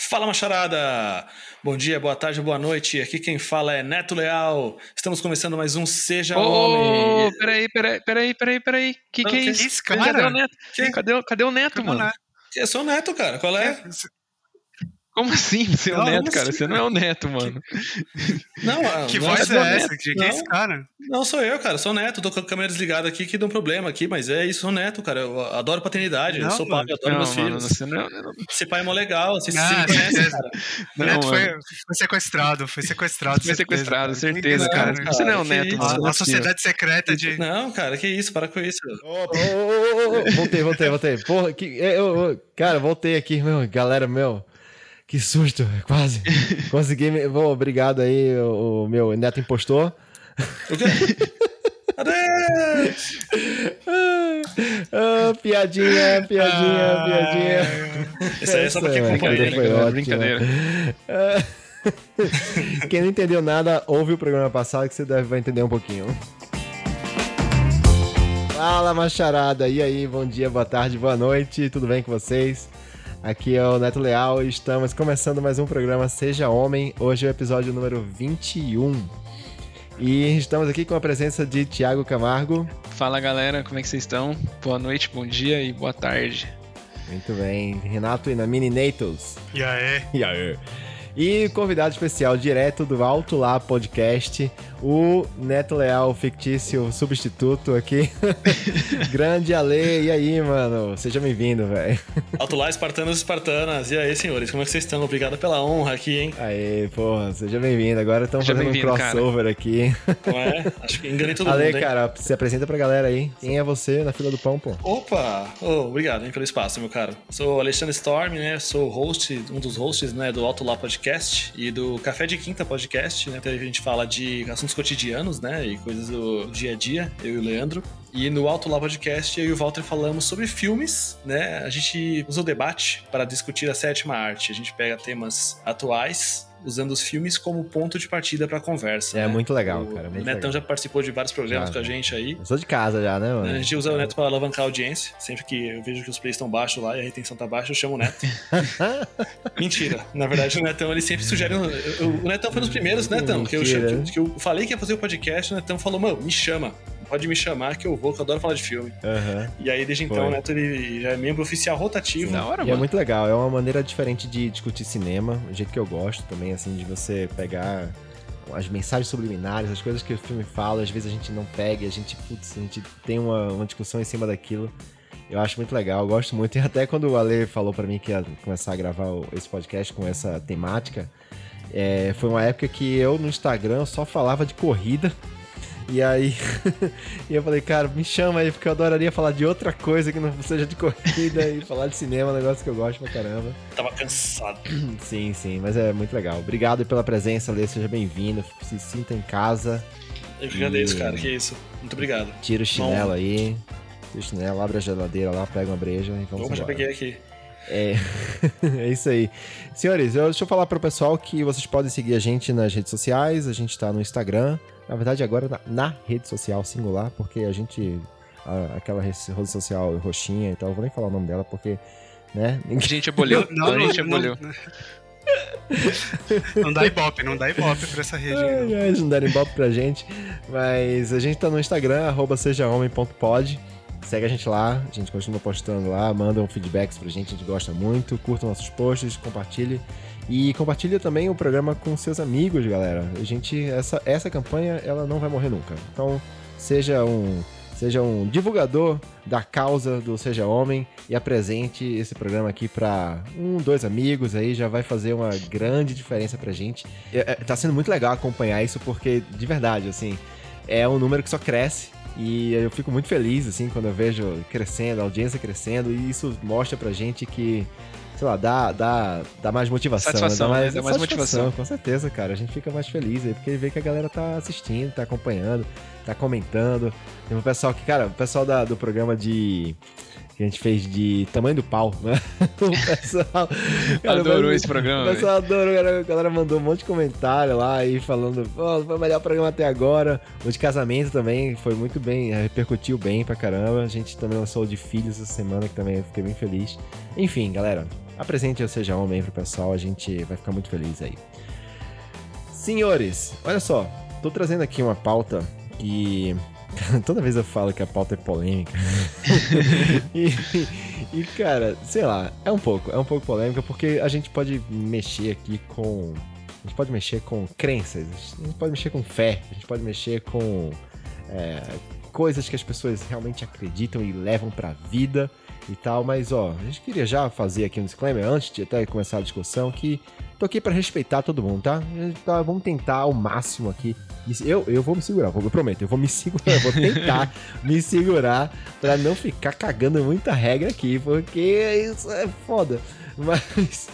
Fala macharada! Bom dia, boa tarde, boa noite. Aqui quem fala é Neto Leal. Estamos começando mais um Seja Ô, Homem. peraí, peraí, peraí, peraí, peraí. Que Não, que é isso? Cadê o Neto? Cadê, o- cadê o Neto, Como mano? Eu sou o Neto, cara. Qual é? Como assim você é o Neto, cara? assim? Você não é o Neto, mano. Não, ah, Que não, voz é Neto? essa? Que que é esse cara? Não, sou eu, cara. Sou o Neto. Tô com a câmera desligada aqui que deu um problema aqui, mas é isso, sou o Neto, cara. Eu adoro paternidade. eu Não, sou pai, eu adoro Não, meus mano, filhos. você não é. Esse pai é mó legal. Vocês Ah, se certeza. cara. O Não, Neto foi, foi sequestrado, foi sequestrado. Foi sequestrado, certeza, Não, cara. cara, Você não é o Neto, isso? mano. é A, sociedade secreta de. Não, cara, que isso. Para com isso. Voltei, voltei, voltei. Porra, que, eu, eu- cara, voltei aqui, meu, galera, meu. Que susto, quase. Consegui. Me, bom, obrigado aí, o, o meu neto impostor. Adeus! Ah, piadinha, piadinha, Ah, piadinha. Isso aí é só pra quem Essa acompanha. brincadeira né? foi galera, ótima. brincadeira. Quem não entendeu nada, ouve o programa passado que você deve, vai entender um pouquinho. Fala, macharada. E aí, bom dia, boa tarde, boa noite. Tudo bem com vocês? Aqui é o Neto Leal e estamos começando mais um programa Seja Homem. Hoje é o episódio número 21. E estamos aqui com a presença de Tiago Camargo. Fala, galera, como é que vocês estão? Boa noite, bom dia e boa tarde. Muito bem. Renato Inamini Natos. E aí? E aí? E convidado especial direto do Alto Lá Podcast, o Neto Leal, fictício substituto aqui. Grande Ale, e aí, mano? Seja bem-vindo, velho. Alto lá, espartanos e espartanas. E aí, senhores, como é que vocês estão? Obrigado pela honra aqui, hein? Aí, porra, seja bem-vindo. Agora estamos fazendo um bem-vindo, cara. crossover aqui. Não é? Acho que enganei todo Ale, mundo, hein? cara, se apresenta pra galera aí. Quem é você na fila do pão, pô? Opa! Oh, obrigado hein, pelo espaço, meu caro. Sou o Alexandre Storm, né? Sou host, um dos hosts né, do Alto Lá Podcast e do Café de Quinta Podcast, né? Então a gente fala de assuntos cotidianos, né? E coisas do dia a dia, eu e o Leandro. E no Alto Lá Podcast, eu e o Walter falamos sobre filmes, né? A gente usa o debate para discutir a sétima arte. A gente pega temas atuais, usando os filmes como ponto de partida para a conversa. É né? muito legal, O cara, muito Netão legal. já participou de vários programas Já, com a gente aí. Eu sou de casa já, né, A mano? gente usa o Neto para alavancar a audiência. Sempre que eu vejo que os plays estão baixos lá e a retenção tá baixa, eu chamo o Neto. Mentira. Na verdade, o Netão ele sempre sugere. O Netão foi um dos primeiros, Netão, que eu, que eu falei que ia fazer o podcast. O Netão falou, mano, me chama. Pode me chamar que eu vou, que eu adoro falar de filme. Aham. E aí, desde então, Foi. o Neto ele já é membro oficial rotativo. Da hora, E é mano. muito legal, é uma maneira diferente de discutir cinema, o jeito que eu gosto também, assim, de você pegar as mensagens subliminares, as coisas que o filme fala, às vezes a gente não pega, e a gente, putz, a gente tem uma, uma discussão em cima daquilo. Eu acho muito legal, eu gosto muito. E até quando o Ale falou pra mim que ia começar a gravar esse podcast com essa temática, é, foi uma época que eu no Instagram só falava de corrida. E aí, e eu falei, cara, me chama aí, porque eu adoraria falar de outra coisa que não seja de corrida e falar de cinema, um negócio que eu gosto pra caramba. Tava cansado. Sim, sim, mas é muito legal. Obrigado pela presença, Lê, seja bem-vindo, se sinta em casa, Eu que agradeço, E- cara. Que isso. Muito obrigado. tira o chinelo aí, tira o chinelo, abre a geladeira lá, pega uma breja e vamos já peguei aqui. É, é isso aí. Senhores, eu, deixa eu falar pro pessoal que vocês podem seguir a gente nas redes sociais. A gente tá no Instagram. Na verdade, agora na, na rede social singular, porque a gente. a- aquela rede social roxinha e tal, eu vou nem falar o nome dela, porque. Né? A Ninguém, gente aboliu. a gente não, aboliu. não dá ibope, não dá ibope pra essa rede. Ai, não. ai, eles não deram ibope pra gente. Mas a gente tá no Instagram, arroba sejahomem.pod. Segue a gente lá, a gente continua postando lá, mandam feedbacks pra gente, a gente gosta muito. Curtam nossos posts, compartilhe. E compartilha também o programa com seus amigos, galera. A gente, essa, essa campanha, ela não vai morrer nunca. Então, seja um, seja um divulgador da causa do Seja Homem e apresente esse programa aqui pra um, dois amigos aí, já vai fazer uma grande diferença pra gente. É, é, tá sendo muito legal acompanhar isso, porque, de verdade, assim, é um número que só cresce. E eu fico muito feliz, assim, quando eu vejo crescendo, a audiência crescendo, e isso mostra pra gente que, sei lá, dá, dá, dá mais motivação. Satisfação, né? né? Dá mais motivação. Com certeza, cara. A gente fica mais feliz aí, porque vê que a galera tá assistindo, tá acompanhando, tá comentando. Tem um pessoal que, cara, o pessoal da- do programa de. Que a gente fez de tamanho do pau, né? O pessoal. cara, Adorou mas- esse programa, o velho. pessoal adorou, cara. a galera mandou um monte de comentário lá aí falando, pô, foi o melhor programa até agora. O de casamento também foi muito bem, eh, repercutiu bem pra caramba. A gente também lançou o de filhos essa semana, que também fiquei bem feliz. Enfim, galera, apresente ou seja homem pro pessoal, a gente vai ficar muito feliz aí. Senhores, olha só, tô trazendo aqui uma pauta que toda vez eu falo que a pauta é polêmica. e, e, cara, sei lá, é um pouco, é um pouco polêmica porque a gente pode mexer aqui com. A gente pode mexer com crenças, a gente pode mexer com fé, a gente pode mexer com é, coisas que as pessoas realmente acreditam e levam pra vida e tal, mas ó, a gente queria já fazer aqui um disclaimer antes de até começar a discussão que tô aqui para respeitar todo mundo, tá? tá? Vamos tentar ao máximo aqui. Eu, eu vou me segurar, eu prometo, eu vou me segurar, eu vou tentar me segurar para não ficar cagando muita regra aqui, porque isso é foda. Mas,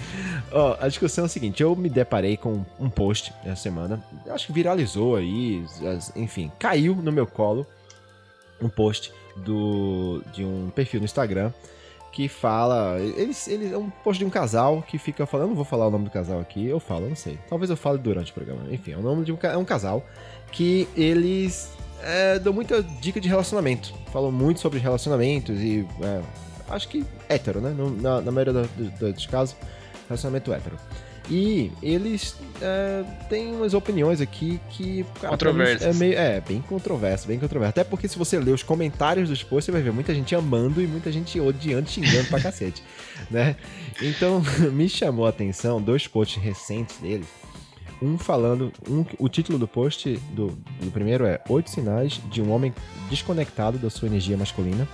ó, a discussão é a seguinte: eu me deparei com um post essa semana, acho que viralizou aí, enfim, caiu no meu colo um post do, de um perfil no Instagram que fala. Eles, eles, é um post de um casal que fica falando. Eu não vou falar o nome do casal aqui, eu falo, eu não sei. Talvez eu fale durante o programa. Enfim, é o nome de um, é um casal que eles é, dão muita dica de relacionamento. Falam muito sobre relacionamentos e. É, acho que hétero, né? Na, na maioria dos casos, relacionamento hétero. E eles é, têm umas opiniões aqui que. Controversas. É, meio, é, bem controverso, bem controverso. Até porque se você ler os comentários dos posts, você vai ver muita gente amando e muita gente odiando, xingando pra cacete. Né? Então, me chamou a atenção dois posts recentes dele. Um falando. Um, o título do post do, do primeiro é Oito sinais de um homem desconectado da sua energia masculina.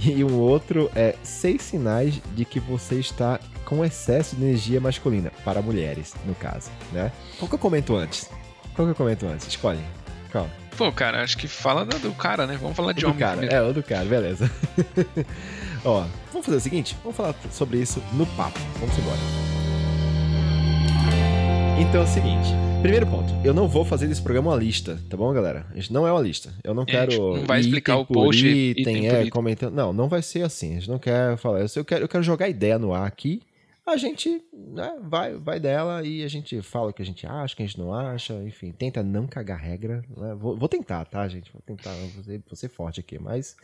E um outro é seis sinais de que você está com excesso de energia masculina, para mulheres, no caso, né? Qual que eu comento antes? Qual que eu comento antes? Escolhe. Qual? Pô, cara, acho que fala do cara, né? Vamos falar de o homem. Do cara. Primeiro. É, o do cara, beleza. Ó, vamos fazer o seguinte? Vamos falar sobre isso no papo. Vamos embora. Então é o seguinte. Primeiro ponto, eu não vou fazer desse programa uma lista, tá bom, galera? A gente não é uma lista. Eu não é, quero. Não vai explicar o post item, item é, comentando. Não, não vai ser assim. A gente não quer falar. Eu quero, eu quero jogar ideia no ar aqui. A gente né, vai, vai dela e a gente fala o que a gente acha, o que a gente não acha, enfim, tenta não cagar regra. Né? Vou, vou, tentar, tá, gente? Vou tentar, vou ser, vou ser forte aqui, mas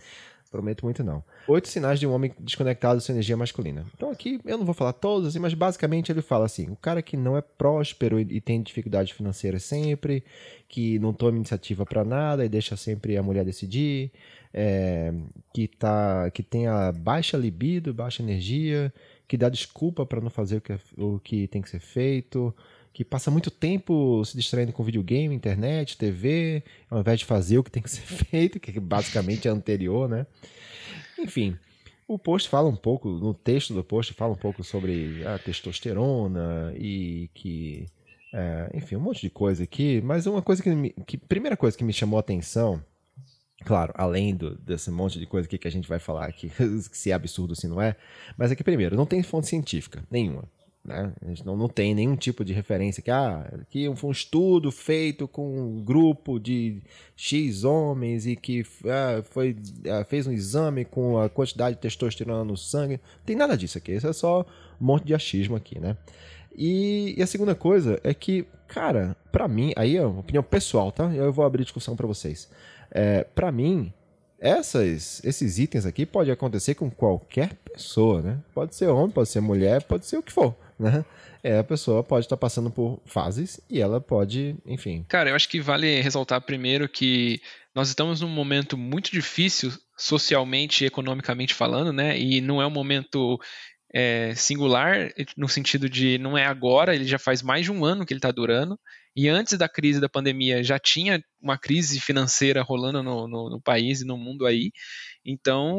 Prometo muito não. Oito sinais de um homem desconectado da sua energia masculina. Então aqui eu não vou falar todos, assim, mas basicamente ele fala assim: o cara que não é próspero e tem dificuldade financeira sempre, que não toma iniciativa para nada e deixa sempre a mulher decidir, é, que, tá, que tem a baixa libido, baixa energia, que dá desculpa para não fazer o que, é, o que tem que ser feito, que passa muito tempo se distraindo com videogame, internet, TV, ao invés de fazer o que tem que ser feito, que basicamente é anterior, né? Enfim, o post fala um pouco, no texto do post fala um pouco sobre a testosterona e que, é, enfim, um monte de coisa aqui, mas uma coisa que, me, que primeira coisa que me chamou a atenção, claro, além do, desse monte de coisa aqui que a gente vai falar aqui, se é absurdo se não é, mas é que primeiro, não tem fonte científica nenhuma. Né? A gente não, não tem nenhum tipo de referência que ah, aqui foi um estudo feito com um grupo de X homens e que ah, foi, ah, fez um exame com a quantidade de testosterona no sangue. Não tem nada disso aqui. Isso é só um monte de achismo aqui, né? E, e a segunda coisa é que, cara, para mim, aí é uma opinião pessoal, tá? Eu vou abrir discussão para vocês. É, para mim, essas, esses itens aqui pode acontecer com qualquer pessoa, né? Pode ser homem, pode ser mulher, pode ser o que for né? É, a pessoa pode estar tá passando por fases e ela pode, enfim. Cara, eu acho que vale ressaltar primeiro que nós estamos num momento muito difícil socialmente e economicamente falando, né? E não é um momento é, singular no sentido de não é agora, ele já faz mais de um ano que ele está durando. E antes da crise da pandemia já tinha uma crise financeira rolando no, no, no país e no mundo aí. Então,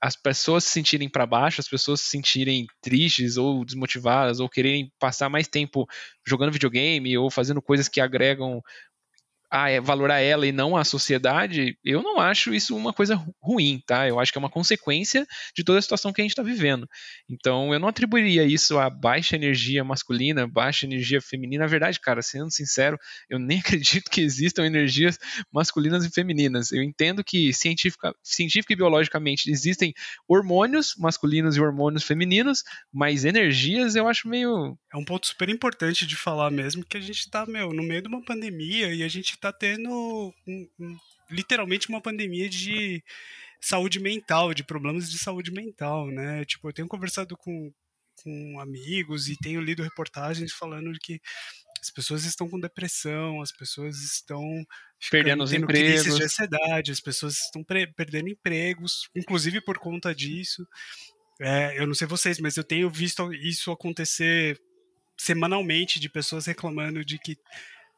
as pessoas se sentirem para baixo, as pessoas se sentirem tristes ou desmotivadas ou quererem passar mais tempo jogando videogame ou fazendo coisas que agregam a, é, valorar ela e não a sociedade, eu não acho isso uma coisa ruim, tá? Eu acho que é uma consequência de toda a situação que a gente está vivendo. Então, eu não atribuiria isso a baixa energia masculina, baixa energia feminina. Na verdade, cara, sendo sincero, eu nem acredito que existam energias masculinas e femininas. Eu entendo que científica, científica e biologicamente existem hormônios masculinos e hormônios femininos, mas energias eu acho meio. É um ponto super importante de falar mesmo, que a gente está meu, no meio de uma pandemia e a gente está tendo um, um, literalmente uma pandemia de saúde mental, de problemas de saúde mental, né? Tipo, eu tenho conversado com, com amigos e tenho lido reportagens falando que as pessoas estão com depressão, as pessoas estão perdendo os empregos, de ansiedade, as pessoas estão perdendo empregos, inclusive por conta disso. É, eu não sei vocês, mas eu tenho visto isso acontecer semanalmente de pessoas reclamando de que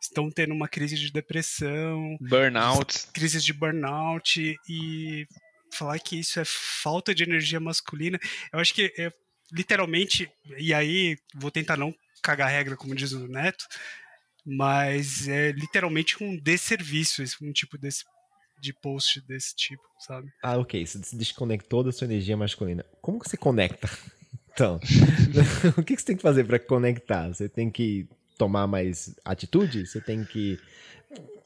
estão tendo uma crise de depressão, burnout, crises de burnout e falar que isso é falta de energia masculina. Eu acho que é, literalmente, e aí vou tentar não cagar regra, como diz o Neto, mas é literalmente um desserviço, um tipo desse de post desse tipo, sabe? Ah, ok. Você se desconectou da sua energia masculina. Como que você conecta? Então, o que você tem que fazer para conectar? Você tem que tomar mais atitude? Você tem que.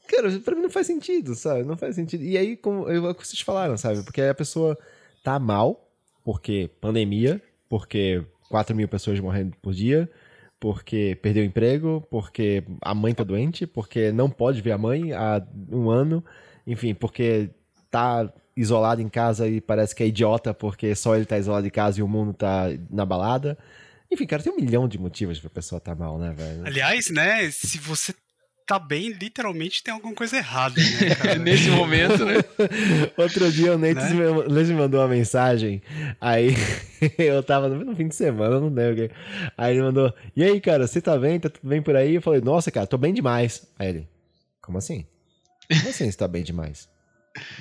Cara, pra mim não faz sentido, sabe? Não faz sentido. E aí, como eu, vocês falaram, sabe? Porque a pessoa tá mal, porque pandemia, porque 4 mil pessoas morrendo por dia, porque perdeu o emprego, porque a mãe tá doente, porque não pode ver a mãe há um ano, enfim, porque tá isolado em casa e parece que é idiota porque só ele tá isolado em casa e o mundo tá na balada. Enfim, cara, tem um milhão de motivos pra pessoa tá mal, né, velho? Aliás, né, se você tá bem, literalmente tem alguma coisa errada, né, Nesse momento, né? Outro dia o Nate né? me mandou uma mensagem, aí eu tava no fim de semana, não lembro. Aí ele mandou, e aí, cara, você tá bem? Tá tudo bem por aí? Eu falei, nossa, cara, tô bem demais. Aí ele, como assim? Como assim você tá bem demais?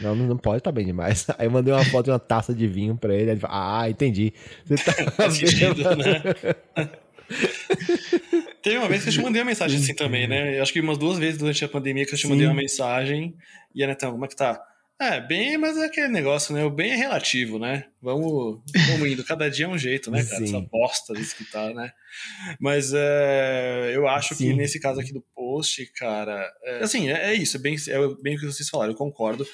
Não, não pode estar tá bem demais. Aí eu mandei uma foto de uma taça de vinho pra ele. Ele falou, ah, entendi. Você tá sentido, né? Teve uma vez que eu te mandei uma mensagem assim também, né? Eu acho que umas duas vezes durante a pandemia que eu te mandei uma mensagem. E a Netão, como é que tá? É, bem, mas é aquele negócio, né? O bem é relativo, né? Vamos, vamos indo. Cada dia é um jeito, né, cara? Sim. Essa bosta disso que tá, né? Mas é, eu acho Sim. que nesse caso aqui do post, cara, é, assim, é, é, isso, é bem, é bem o que vocês falaram. Eu concordo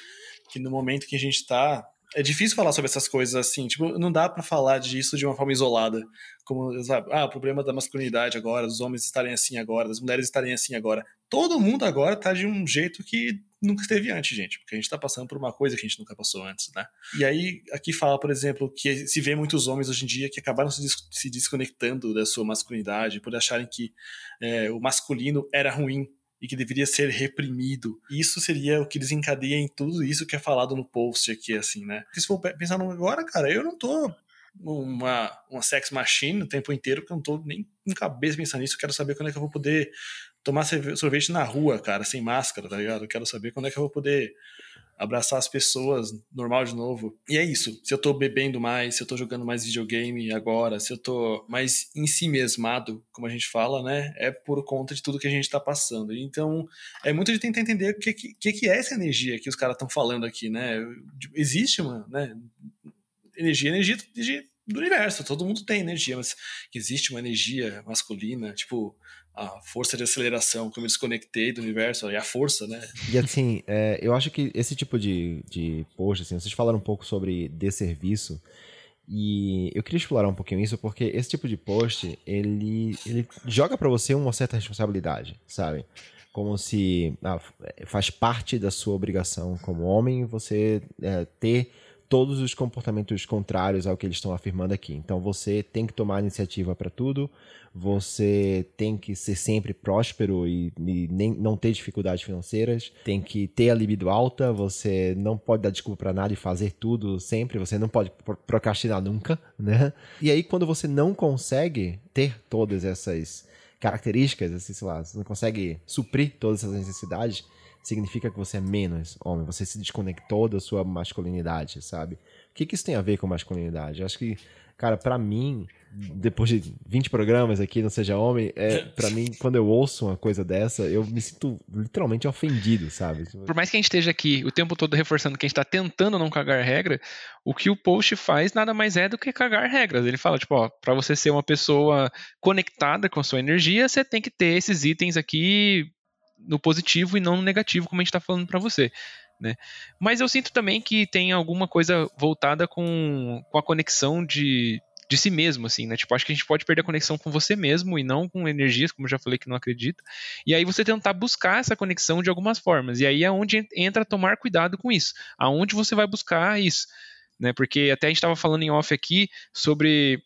que no momento que a gente tá. É difícil falar sobre essas coisas assim, tipo, não dá para falar disso de uma forma isolada. Como, sabe, ah, o problema da masculinidade agora, os homens estarem assim agora, as mulheres estarem assim agora. Todo mundo agora tá de um jeito que nunca esteve antes, gente, porque a gente está passando por uma coisa que a gente nunca passou antes, né? E aí, aqui fala, por exemplo, que se vê muitos homens hoje em dia que acabaram se, des se desconectando da sua masculinidade por acharem que é, o masculino era ruim e que deveria ser reprimido. Isso seria o que desencadeia em tudo isso que é falado no post aqui, assim, né? Porque se for pensar agora, cara, eu não tô uma, uma sex machine o tempo inteiro, porque eu não tô nem com cabeça pensando nisso. Eu quero saber quando é que eu vou poder tomar sorvete na rua, cara, sem máscara, tá ligado? Eu quero saber quando é que eu vou poder abraçar as pessoas normal de novo. E é isso. Se eu tô bebendo mais, se eu tô jogando mais videogame agora, se eu tô mais em si mesmado, como a gente fala, né? É por conta de tudo que a gente tá passando. Então, é muito de tentar entender o que, que, que é essa energia que os caras estão falando aqui, né? Existe uma, né? Energia, energia, energia do universo, todo mundo tem energia, mas existe uma energia masculina, tipo, a força de aceleração, como eu desconectei do universo, e a força, né? E assim, é, eu acho que esse tipo de, de post, assim, vocês falaram um pouco sobre desserviço, e eu queria explorar um pouquinho isso, porque esse tipo de post, ele, ele joga para você uma certa responsabilidade, sabe? Como se ah, faz parte da sua obrigação como homem você é, ter todos os comportamentos contrários ao que eles estão afirmando aqui. Então você tem que tomar iniciativa para tudo, você tem que ser sempre próspero e, e, nem, não ter dificuldades financeiras, tem que ter a libido alta, você não pode dar desculpa para nada e fazer tudo sempre, você não pode procrastinar nunca, né? E aí quando você não consegue ter todas essas características, assim, sei lá, você não consegue suprir todas essas necessidades, significa que você é menos homem, você se desconectou da sua masculinidade, sabe? O que, que isso tem a ver com masculinidade? Eu acho que, cara, para mim, depois de 20 programas aqui, não seja homem, é, para mim, quando eu ouço uma coisa dessa, eu me sinto literalmente ofendido, sabe? Por mais que a gente esteja aqui o tempo todo reforçando que a gente tá tentando não cagar regra, o que o post faz nada mais é do que cagar regras. Ele fala, tipo, ó, pra você ser uma pessoa conectada com a sua energia, você tem que ter esses itens aqui no positivo e não no negativo, como a gente está falando para você. Né? Mas eu sinto também que tem alguma coisa voltada com, com a conexão de, de si mesmo, assim, né? Tipo, acho que a gente pode perder a conexão com você mesmo e não com energias, como eu já falei que não acredito. E aí você tentar buscar essa conexão de algumas formas. E aí é onde entra tomar cuidado com isso. Aonde você vai buscar isso, né? Porque até a gente estava falando em off aqui sobre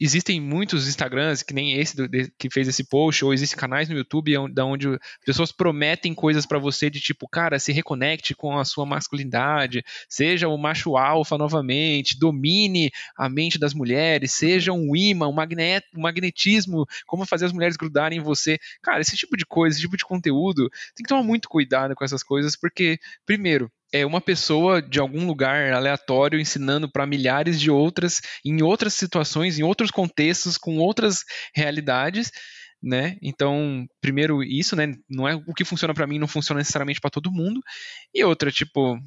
existem muitos Instagrams, que nem esse do, de, que fez esse post, ou existem canais no YouTube da onde pessoas prometem coisas para você de tipo, cara, se reconecte com a sua masculinidade, seja o macho alfa novamente, domine a mente das mulheres, seja um imã, um, magnet, um magnetismo, como fazer as mulheres grudarem em você. Cara, esse tipo de coisa, esse tipo de conteúdo, tem que tomar muito cuidado com essas coisas, porque, primeiro, é uma pessoa de algum lugar aleatório ensinando para milhares de outras, em outras situações, em outros contextos, com outras realidades, né? Então, primeiro isso, né? Não é o que funciona para mim, não funciona necessariamente para todo mundo. E outra, tipo,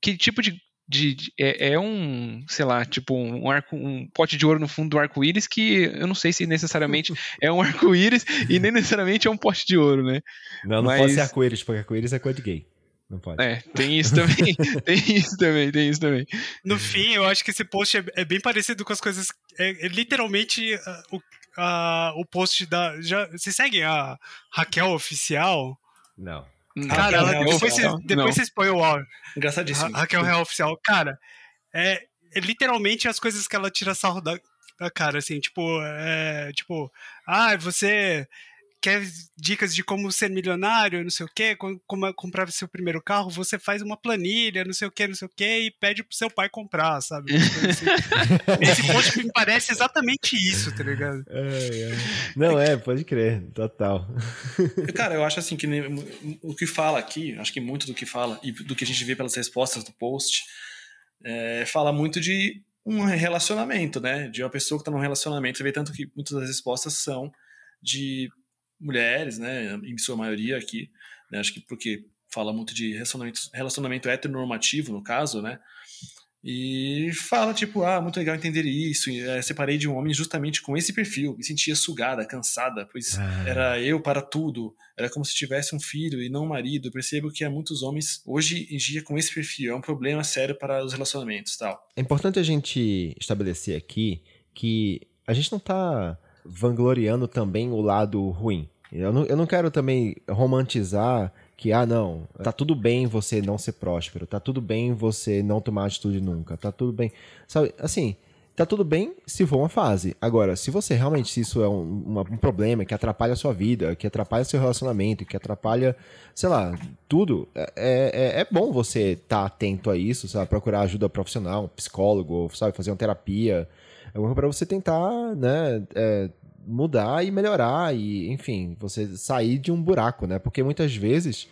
que tipo de, de, de é, é, um, sei lá, tipo um arco, um pote de ouro no fundo do arco-íris que eu não sei se necessariamente é um arco-íris e nem necessariamente é um pote de ouro, né? Não, não Mas... pode ser arco-íris, porque arco-íris é coisa de gay. Não pode. É, tem isso também. tem isso também, tem isso também. No fim, eu acho que esse post é, é bem parecido com as coisas. É, é literalmente uh, o, uh, o post da. Já, vocês seguem a Raquel Oficial? Não. Cara, ela, depois, vocês, depois vocês põem o áudio. Engraçadíssimo. Ra Raquel Real Oficial. Cara, é, é, literalmente as coisas que ela tira sarro da, da cara, assim, tipo, é, tipo, ah, você quer dicas de como ser milionário, não sei o quê, como, como comprar seu primeiro carro, você faz uma planilha, não sei o quê, não sei o quê, e pede pro seu pai comprar, sabe? Assim. Esse post me parece exatamente isso, tá ligado? É, é. Não, é, pode crer, total. Cara, eu acho assim que o que fala aqui, acho que muito do que fala e do que a gente vê pelas respostas do post, é, fala muito de um relacionamento, né? De uma pessoa que tá num relacionamento. Você vê tanto que muitas das respostas são de mulheres, né, em sua maioria aqui, né, acho que porque fala muito de relacionamento, relacionamento heteronormativo, no caso, né, e fala, tipo, ah, muito legal entender isso. É, separei de um homem justamente com esse perfil. Me sentia sugada, cansada, pois ah. era eu para tudo. Era como se tivesse um filho e não um marido. percebo que há muitos homens, hoje em dia, com esse perfil. É um problema sério para os relacionamentos tal. É importante a gente estabelecer aqui que a gente não está vangloriando também o lado ruim. Eu não, eu não quero também romantizar que, ah, não, tá tudo bem você não ser próspero, tá tudo bem você não tomar atitude nunca, tá tudo bem. Sabe, assim, tá tudo bem se for uma fase. Agora, se você realmente, se isso é um, uma, um problema que atrapalha a sua vida, que atrapalha seu relacionamento, que atrapalha, sei lá, tudo, é, é, é bom você estar tá atento a isso, sabe? Procurar ajuda profissional, um psicólogo, sabe? Fazer uma terapia, é para você tentar, né, é, mudar e melhorar e, enfim, você sair de um buraco, né? Porque muitas vezes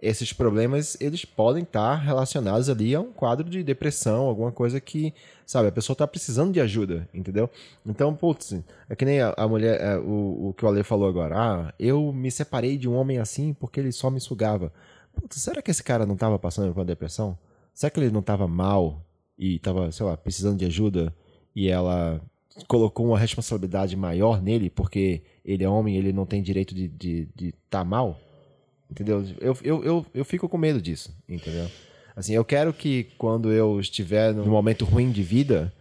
esses problemas eles podem estar relacionados ali a um quadro de depressão, alguma coisa que, sabe, a pessoa está precisando de ajuda, entendeu? Então, putz, é que nem a, a mulher, é, o, o que o Ale falou agora, ah, eu me separei de um homem assim porque ele só me sugava. Putz, será que esse cara não estava passando por uma depressão? Será que ele não estava mal e estava, sei lá, precisando de ajuda e ela colocou uma responsabilidade maior nele porque ele é homem ele não tem direito de estar de, de tá mal. Entendeu? Eu, eu, eu, eu fico com medo disso, entendeu? Assim, eu quero que quando eu estiver num momento ruim de vida,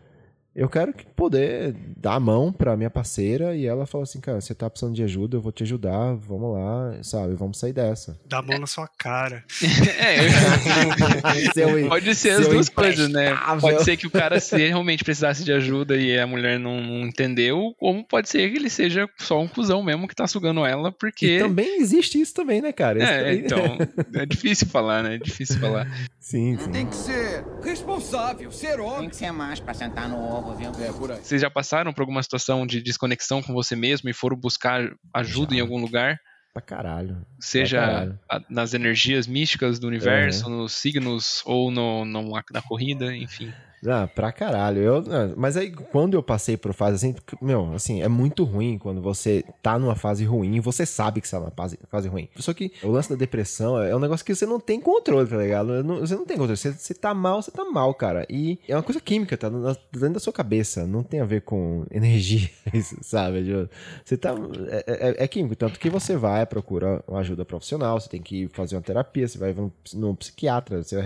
eu quero poder dar a mão pra minha parceira e ela fala assim, cara, você tá precisando de ajuda, eu vou te ajudar, vamos lá, sabe, vamos sair dessa. Dá a mão na sua cara. é, pode ser as duas coisas, né? Pode ser que o cara se realmente precisasse de ajuda e a mulher não, não, entendeu, como pode ser que ele seja só um cuzão mesmo que tá sugando ela, porque... E também existe isso também, né, cara? é, também... então, é difícil falar, né? É difícil falar. Sim, sim. Tem que ser responsável, ser homem. Tem que ser mais pra sentar no ovo É, por aí. Vocês já passaram por alguma situação de desconexão com você mesmo e foram buscar ajuda já. em algum lugar? Pra caralho. Seja pra caralho. A, nas energias místicas do universo, uhum. nos signos ou no, no, na corrida, enfim. Ah, pra caralho. Eu, ah, mas aí, quando eu passei por fase assim, meu, assim, é muito ruim quando você tá numa fase ruim você sabe que você tá numa fase, fase ruim. Só que o lance da depressão é um negócio que você não tem controle, tá ligado? Você não tem controle. Você, você tá mal, você tá mal, cara. E é uma coisa química, tá dentro da sua cabeça. Não tem a ver com energia, sabe? Você tá. É, é, é químico. Tanto que você vai procurar uma ajuda profissional, você tem que fazer uma terapia, você vai no psiquiatra, você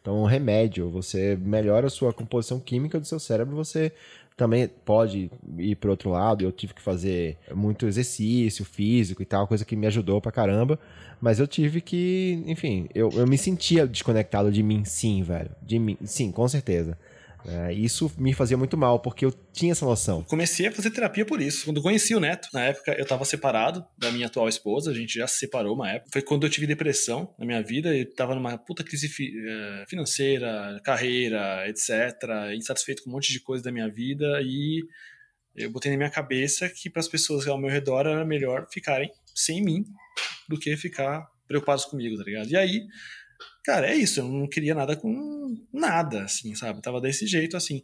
então um remédio, você melhora a sua sua composição química do seu cérebro, você também pode ir para outro lado. Eu tive que fazer muito exercício físico e tal, coisa que me ajudou pra caramba. Mas eu tive que, enfim, eu, eu me sentia desconectado de mim, sim, velho. De mim, sim, com certeza. É, isso me fazia muito mal, porque eu tinha essa noção. Comecei a fazer terapia por isso. Quando conheci o Neto, na época eu tava separado da minha atual esposa, a gente já se separou uma época. Foi quando eu tive depressão na minha vida e tava numa puta crise fi eh, financeira, carreira, etc. Insatisfeito com um monte de coisa da minha vida e eu botei na minha cabeça que para as pessoas ao meu redor era melhor ficarem sem mim do que ficar preocupados comigo, tá ligado? E aí cara, é isso, eu não queria nada com nada, assim, sabe? Tava desse jeito, assim.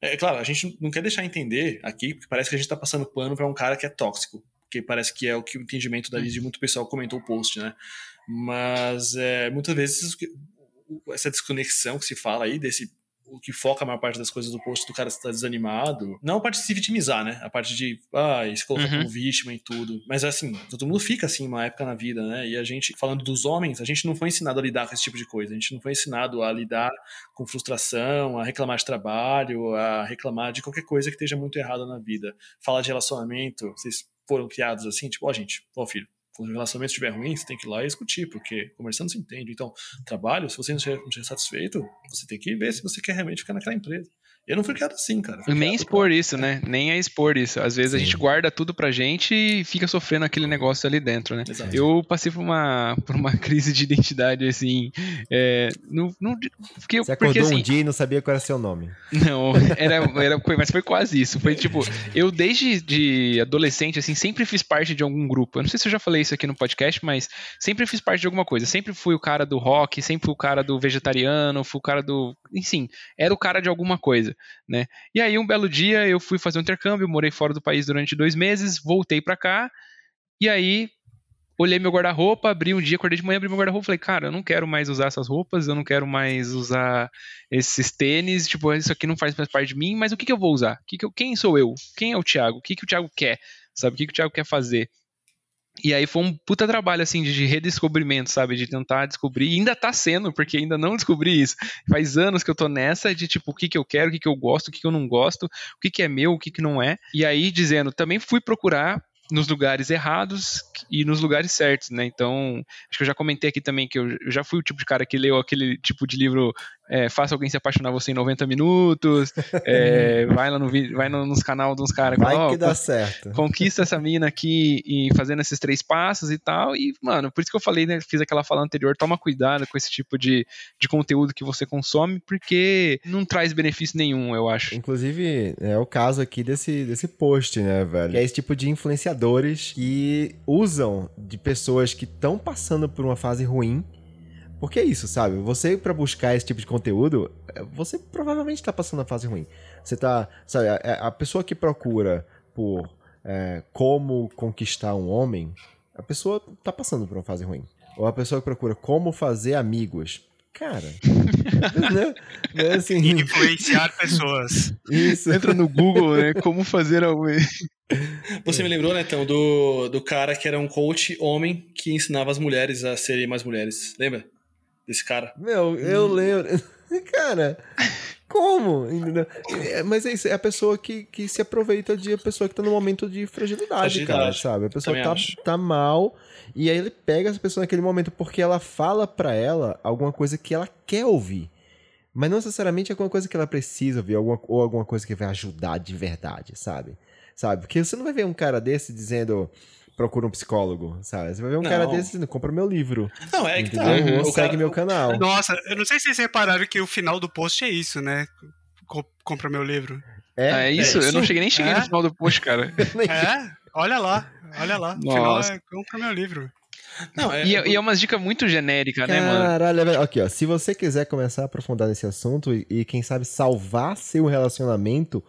É claro, a gente não quer deixar entender aqui, porque parece que a gente tá passando pano pra um cara que é tóxico, porque parece que é o que o entendimento dali de muito pessoal comentou o post, né? Mas é, muitas vezes essa desconexão que se fala aí desse o que foca a maior parte das coisas do post do cara estar desanimado. Não a parte de se vitimizar, né? A parte de, ah, se colocar Uhum. como vítima e tudo. Mas assim, todo mundo fica assim uma época na vida, né? E a gente, falando dos homens, a gente não foi ensinado a lidar com esse tipo de coisa. A gente não foi ensinado a lidar com frustração, a reclamar de trabalho, a reclamar de qualquer coisa que esteja muito errada na vida. Falar de relacionamento, vocês foram criados assim, tipo, ó, gente, ó, filho, quando o relacionamento estiver ruim, você tem que ir lá e discutir, porque conversando se entende. Então, trabalho, se você não estiver satisfeito, você tem que ver se você quer realmente ficar naquela empresa. Eu não fui criado assim, cara. Fui Nem criado expor pra- isso, né? Nem é expor isso. Às vezes a Sim. gente guarda tudo pra gente e fica sofrendo aquele negócio ali dentro, né? Exato. Eu passei por uma, por uma crise de identidade, assim. É, não, não, porque, Você porque acordou assim, um dia e não sabia qual era seu nome. Não, era, era, mas foi quase isso. Foi tipo, eu desde de adolescente, assim, sempre fiz parte de algum grupo. Eu não sei se eu já falei isso aqui no podcast, mas sempre fiz parte de alguma coisa. Sempre fui o cara do rock, sempre fui o cara do vegetariano, fui o cara do. Enfim, era o cara de alguma coisa, né? E aí, um belo dia, eu fui fazer um intercâmbio, morei fora do país durante dois meses, voltei pra cá, e aí. Olhei meu guarda-roupa, abri um dia, acordei de manhã, abri meu guarda-roupa falei, cara, eu não quero mais usar essas roupas, eu não quero mais usar esses tênis, tipo, isso aqui não faz mais parte de mim, mas o que, que eu vou usar? Que que eu- quem sou eu? Quem é o Thiago? O que, que o Thiago quer? Sabe? O que, que o Thiago quer fazer? E aí foi um puta trabalho, assim, de, de redescobrimento, sabe? De tentar descobrir, e ainda tá sendo, porque ainda não descobri isso. Faz anos que eu tô nessa de, tipo, o que que eu quero, o que que eu gosto, o que que eu não gosto, o que que é meu, o que que não é. E aí, dizendo, também fui procurar nos lugares errados e nos lugares certos, né? Então, acho que eu já comentei aqui também que eu já fui o tipo de cara que leu aquele tipo de livro é, Faça Alguém Se Apaixonar Você em 90 Minutos, é, vai lá no vídeo, vai no, nos canal de uns caras Vai que dá certo. conquista essa mina aqui e fazendo esses três passos e tal. E, mano, por isso que eu falei, né? Fiz aquela fala anterior, toma cuidado com esse tipo de, de conteúdo que você consome, porque não traz benefício nenhum, eu acho. Inclusive, é o caso aqui desse, desse post, né, velho? Que é esse tipo de influenciadores que usam de pessoas que estão passando por uma fase ruim. Porque é isso, sabe? Você, pra buscar esse tipo de conteúdo, é, você provavelmente tá passando uma fase ruim. Você tá. Sabe, a, a pessoa que procura por é, como conquistar um homem, a pessoa tá passando por uma fase ruim. Ou a pessoa que procura como fazer amigos. Cara. né? né, assim, Influenciar pessoas. isso. Entra no Google, né? Como fazer algo. Você me lembrou, Netão, do, do cara que era um coach homem que ensinava as mulheres a serem mais mulheres. Lembra? Desse cara. Meu, eu lembro. Cara, como? É, Mas é isso, é a pessoa que, que se aproveita de a pessoa que tá num momento de fragilidade, cara, Fragilidade. sabe? A pessoa Também tá, acho. tá mal e aí ele pega essa pessoa naquele momento porque ela fala pra ela alguma coisa que ela quer ouvir. Mas não necessariamente alguma coisa que ela precisa ouvir, alguma, ou alguma coisa que vai ajudar de verdade, sabe? Sabe? Porque você não vai ver um cara desse dizendo procura um psicólogo, sabe? Você vai ver um cara Não. desse dizendo compra meu livro, Não, é que entendeu? tá. Ou O segue cara- meu canal. Nossa, eu não sei se vocês repararam que o final do post é isso, né? Co- Compra meu livro. É, isso? Eu não isso? cheguei nem cheguei É? no final do post, cara. É? Olha lá, olha lá. O final é compra meu livro. Não, é, E, é- e é umas dicas muito genéricas, né, mano? Caralho, velho. Aqui, ó. Se você quiser começar a aprofundar nesse assunto e, e, quem sabe, salvar seu relacionamento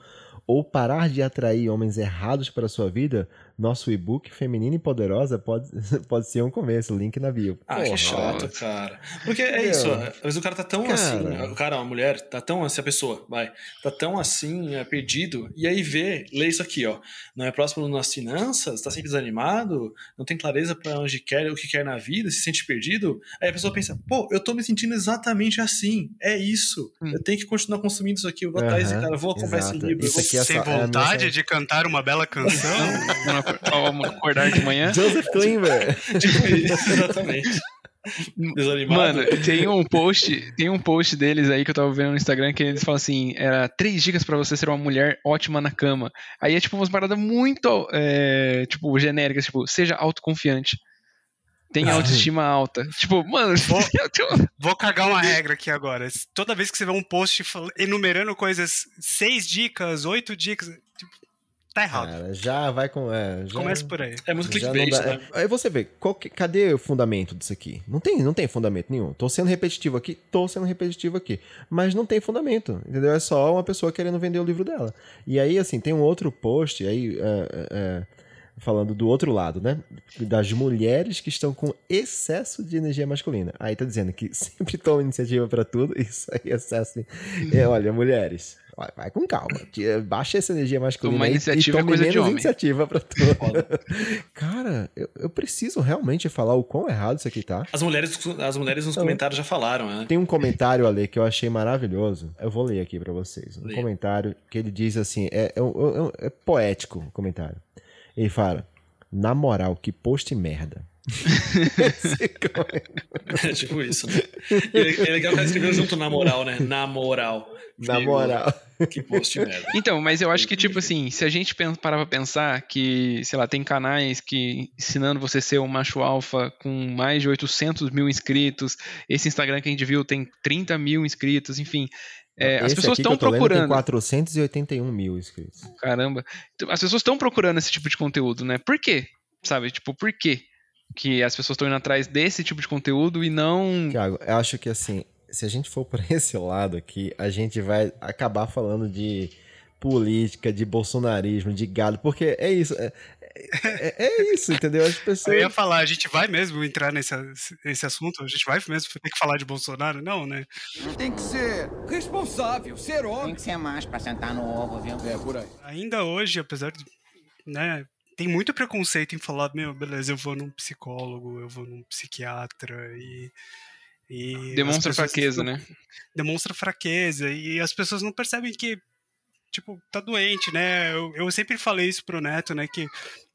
ou parar de atrair homens errados para a sua vida, nosso e-book Feminina e Poderosa pode, pode ser um começo. Link na bio. Ah, Porra. que chato, cara. Porque é Meu. isso, às vezes o cara tá tão Cara. assim, o cara, a mulher, tá tão assim, a pessoa, vai, tá tão assim, é, perdido, e aí vê, lê isso aqui, ó, não é próximo nas finanças, tá sempre desanimado, não tem clareza pra onde quer, o que quer na vida, se sente perdido, aí a pessoa pensa, pô, eu tô me sentindo exatamente assim, é isso, Hum. eu tenho que continuar consumindo isso aqui, eu vou atrás desse Aham, cara, vou comprar exato. esse livro, eu Isso vou... aqui é Sem só- é vontade mensagem- de cantar uma bela canção. Vamos acordar de manhã. Joseph Klimber. Tipo isso, exatamente. Desanimado. Mano, tem um post, tem um post deles aí que eu tava vendo no Instagram que eles falam assim, era três dicas pra você ser uma mulher ótima na cama. Aí é tipo umas paradas muito, é, tipo, genéricas, tipo, seja autoconfiante. Tenha autoestima alta. Tipo, mano, Vou- Vou cagar uma regra aqui agora. Toda vez que você vê um post enumerando coisas, seis dicas, oito dicas, tipo, tá errado. Cara, já vai com. É, já, Começa por aí. É muito clickbait, dá- né? é- Aí você vê, qual que- cadê o fundamento disso aqui? Não tem, não tem fundamento nenhum. Tô sendo repetitivo aqui, tô sendo repetitivo aqui. Mas não tem fundamento, entendeu? É só uma pessoa querendo vender o livro dela. E aí, assim, tem um outro post aí, é, é, é, falando do outro lado, né? Das mulheres que estão com excesso de energia masculina. Aí tá dizendo que sempre toma iniciativa pra tudo, isso aí é excesso. de- É, olha, mulheres, vai, vai com calma. Baixa essa energia masculina Tomar aí iniciativa e é tome coisa de homem. iniciativa pra tudo. Cara, eu, eu preciso realmente falar o quão errado isso aqui tá. As mulheres, as mulheres nos Não. comentários já falaram, né? Tem um comentário ali que eu achei maravilhoso. Eu vou ler aqui pra vocês. Um Leia. comentário que ele diz assim: é, é, um- é poético o comentário. Ele fala: Na moral, que post merda. É tipo isso, né? E é é legal que ela escreveu junto na moral, né? Na moral. Na Digo, moral. Que post merda. Então, mas eu acho que, tipo assim, se a gente parar pra pensar que, sei lá, tem canais que ensinando você a ser um macho alfa com mais de 800 mil inscritos, esse Instagram que a gente viu tem 30 mil inscritos, enfim. É, as pessoas estão lendo Tem procurando. 481 mil inscritos. Caramba. Então, As pessoas estão procurando esse tipo de conteúdo, né? Por quê? Sabe? Tipo, por quê? Que as pessoas estão indo atrás desse tipo de conteúdo e não. Tiago, eu acho que assim, se a gente for por esse lado aqui, a gente vai acabar falando de política, de bolsonarismo, de gado, porque é isso. É, é- é isso, entendeu? As Eu pessoas. ia falar, a gente vai mesmo entrar nesse, nesse assunto? A gente vai mesmo ter que falar de Bolsonaro? Não, né? Tem que ser responsável, ser Tem homem. que ser macho pra sentar no ovo, viu? É, por aí. Ainda hoje, apesar de. Né, tem muito preconceito em falar, meu, beleza, eu vou num psicólogo, eu vou num psiquiatra e. e Demonstra fraqueza, não- né? demonstra fraqueza e as pessoas não percebem que, tipo, tá doente, né? Eu, eu sempre falei isso pro Neto, né? Que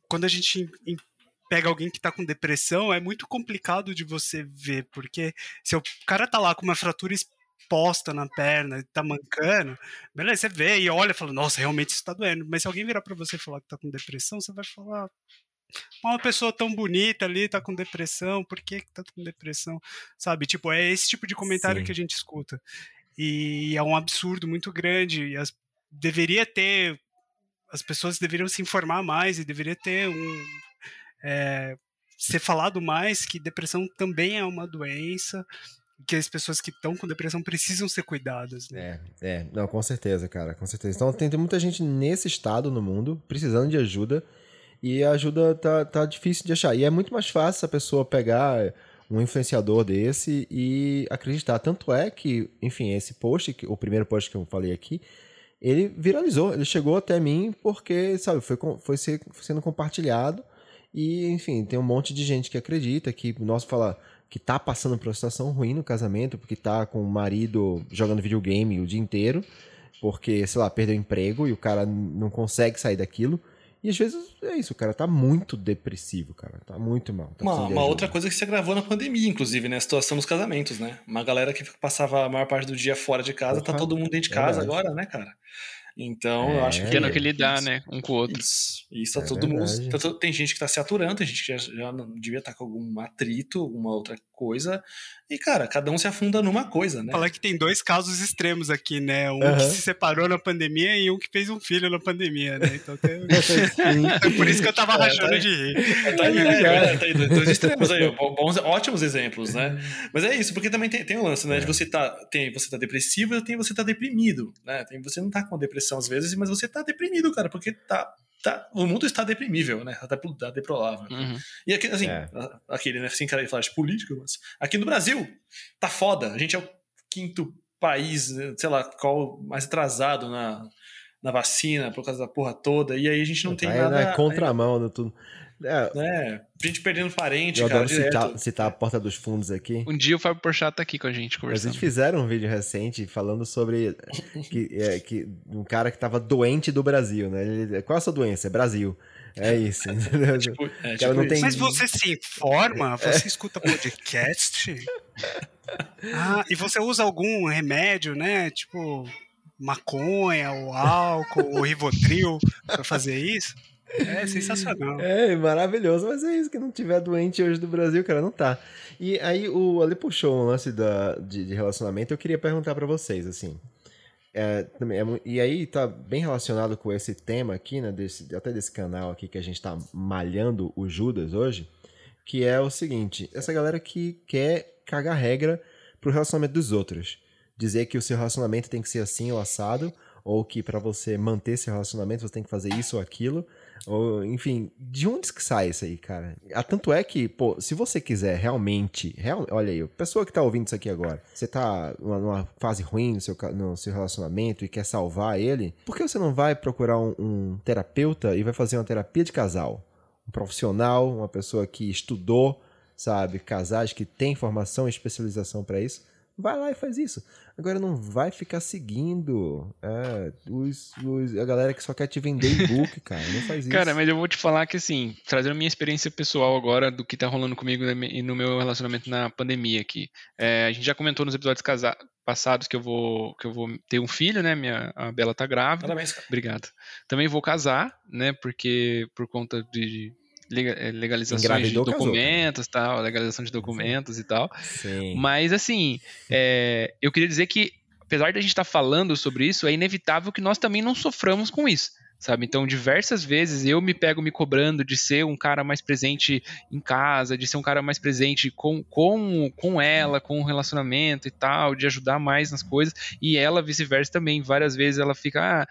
quando a gente pega alguém que tá com depressão, é muito complicado de você ver, porque se o cara tá lá com uma fratura exposta na perna, tá mancando, beleza, você vê e olha e fala, nossa, realmente isso tá doendo. Mas se alguém virar pra você e falar que tá com depressão, você vai falar. Uma pessoa tão bonita ali tá com depressão, por que, que tá com depressão? Sabe? Tipo, é esse tipo de comentário Sim. que a gente escuta. E é um absurdo muito grande. E as, deveria ter. As pessoas deveriam se informar mais e deveria ter um. é, ser falado mais que depressão também é uma doença, que as pessoas que estão com depressão precisam ser cuidadas. Né? É, é, não, com certeza, cara, com certeza. Então tem, tem muita gente nesse estado no mundo precisando de ajuda e a ajuda tá, tá difícil de achar. E é muito mais fácil a pessoa pegar um influenciador desse e acreditar. Tanto é que, enfim, esse post, o primeiro post que eu falei aqui, ele viralizou, ele chegou até mim porque, sabe, foi, foi, ser- foi sendo compartilhado e, enfim, tem um monte de gente que acredita, que, nossa, fala que tá passando por uma situação ruim no casamento, porque tá com o marido jogando videogame o dia inteiro, porque, sei lá, perdeu o emprego e o cara não consegue sair daquilo. E às vezes é isso, o cara tá muito depressivo, cara, tá muito mal. tá Uma, uma outra coisa que se agravou na pandemia, inclusive, né? A situação dos casamentos, né? Uma galera que passava a maior parte do dia fora de casa, tá todo mundo dentro de casa verdade. agora, né, cara? Então, eu É, acho que. Tendo que lidar, isso- né? Um com o outro. Isso, isso tá É todo mundo. verdade. tá to- Tem gente que tá se aturando, tem gente que já, já não devia estar com algum atrito, alguma outra coisa. E, cara, cada um se afunda numa coisa, né? Falar que tem dois casos extremos aqui, né? Um Aham. que se separou na pandemia e um que fez um filho na pandemia, né? Então tem... Sim. é por isso que eu tava É, rachando tá- de rir. Tá aí, né? É, tá aí, dois extremos aí, ó, bons, ótimos exemplos, né? Mas é isso, porque também tem, tem o lance, né? De você tá, tem você tá depressivo e tem você tá deprimido, né? Tem, você não tá com depressão às vezes, mas você tá deprimido, cara, porque tá, tá, o mundo está deprimível, né? Tá, tá deplorável. Uhum. E aqui, assim, É. a- aquele, né? Sem cara de falar de política, mas aqui no Brasil, tá foda. A gente é o quinto país, né, sei lá, qual mais atrasado na, na vacina por causa da porra toda. E aí a gente não tem Aí, nada. né, contramão do tudo. É, né? gente perdendo parente, eu cara, adoro direto. citar, citar a porta dos fundos aqui. Um dia o Fábio Porchat tá aqui com a gente Mas conversando. eles fizeram um vídeo recente falando sobre que, é, que um cara que tava doente do Brasil, né? Ele, qual é a sua doença? É Brasil. É isso, entendeu? Tipo, é, tipo não isso. tem- Mas você se informa? Você escuta podcast? Ah, e você usa algum remédio, né? Tipo maconha, ou álcool, ou rivotril pra fazer isso? É sensacional. É, maravilhoso, mas é isso, que não tiver doente hoje do Brasil, cara, não tá. E aí o Ali puxou um lance da, de, de relacionamento, eu queria perguntar pra vocês, assim. É, é e aí tá bem relacionado com esse tema aqui, né, desse, até desse canal aqui que a gente tá malhando o Judas hoje, que é o seguinte, essa galera que quer cagar regra pro relacionamento dos outros. Dizer que o seu relacionamento tem que ser assim ou assado, ou que pra você manter esse relacionamento você tem que fazer isso ou aquilo. Ou, enfim, de onde que sai isso aí, cara? Ah, Tanto é que, pô, se você quiser realmente. Real, olha aí, pessoa que tá ouvindo isso aqui agora, você tá numa, numa fase ruim no seu, no seu relacionamento e quer salvar ele, por que você não vai procurar um, um terapeuta e vai fazer uma terapia de casal? Um profissional, uma pessoa que estudou, sabe, casais, que tem formação e especialização pra isso. Vai lá e faz isso. Agora não vai ficar seguindo é, os, os- a galera que só quer te vender e-book, cara. Não faz isso. Cara, mas eu vou te falar que assim, trazendo a minha experiência pessoal agora do que tá rolando comigo e no meu relacionamento na pandemia aqui. É, a gente já comentou nos episódios casa- passados que eu vou que eu vou ter um filho, né? Minha a Bela tá grávida. Parabéns, cara. Obrigado. Também vou casar, né? Porque por conta de legalizações Engravidou, de casou, documentos, tal, legalização de documentos e tal. Sim. Mas assim, é, eu queria dizer que, apesar de a gente estar falando sobre isso, é inevitável que nós também não soframos com isso. Sabe? Então, diversas vezes eu me pego me cobrando de ser um cara mais presente em casa, de ser um cara mais presente com, com, com ela, com o relacionamento e tal, de ajudar mais nas coisas, e ela vice-versa também. Várias vezes ela fica, ah,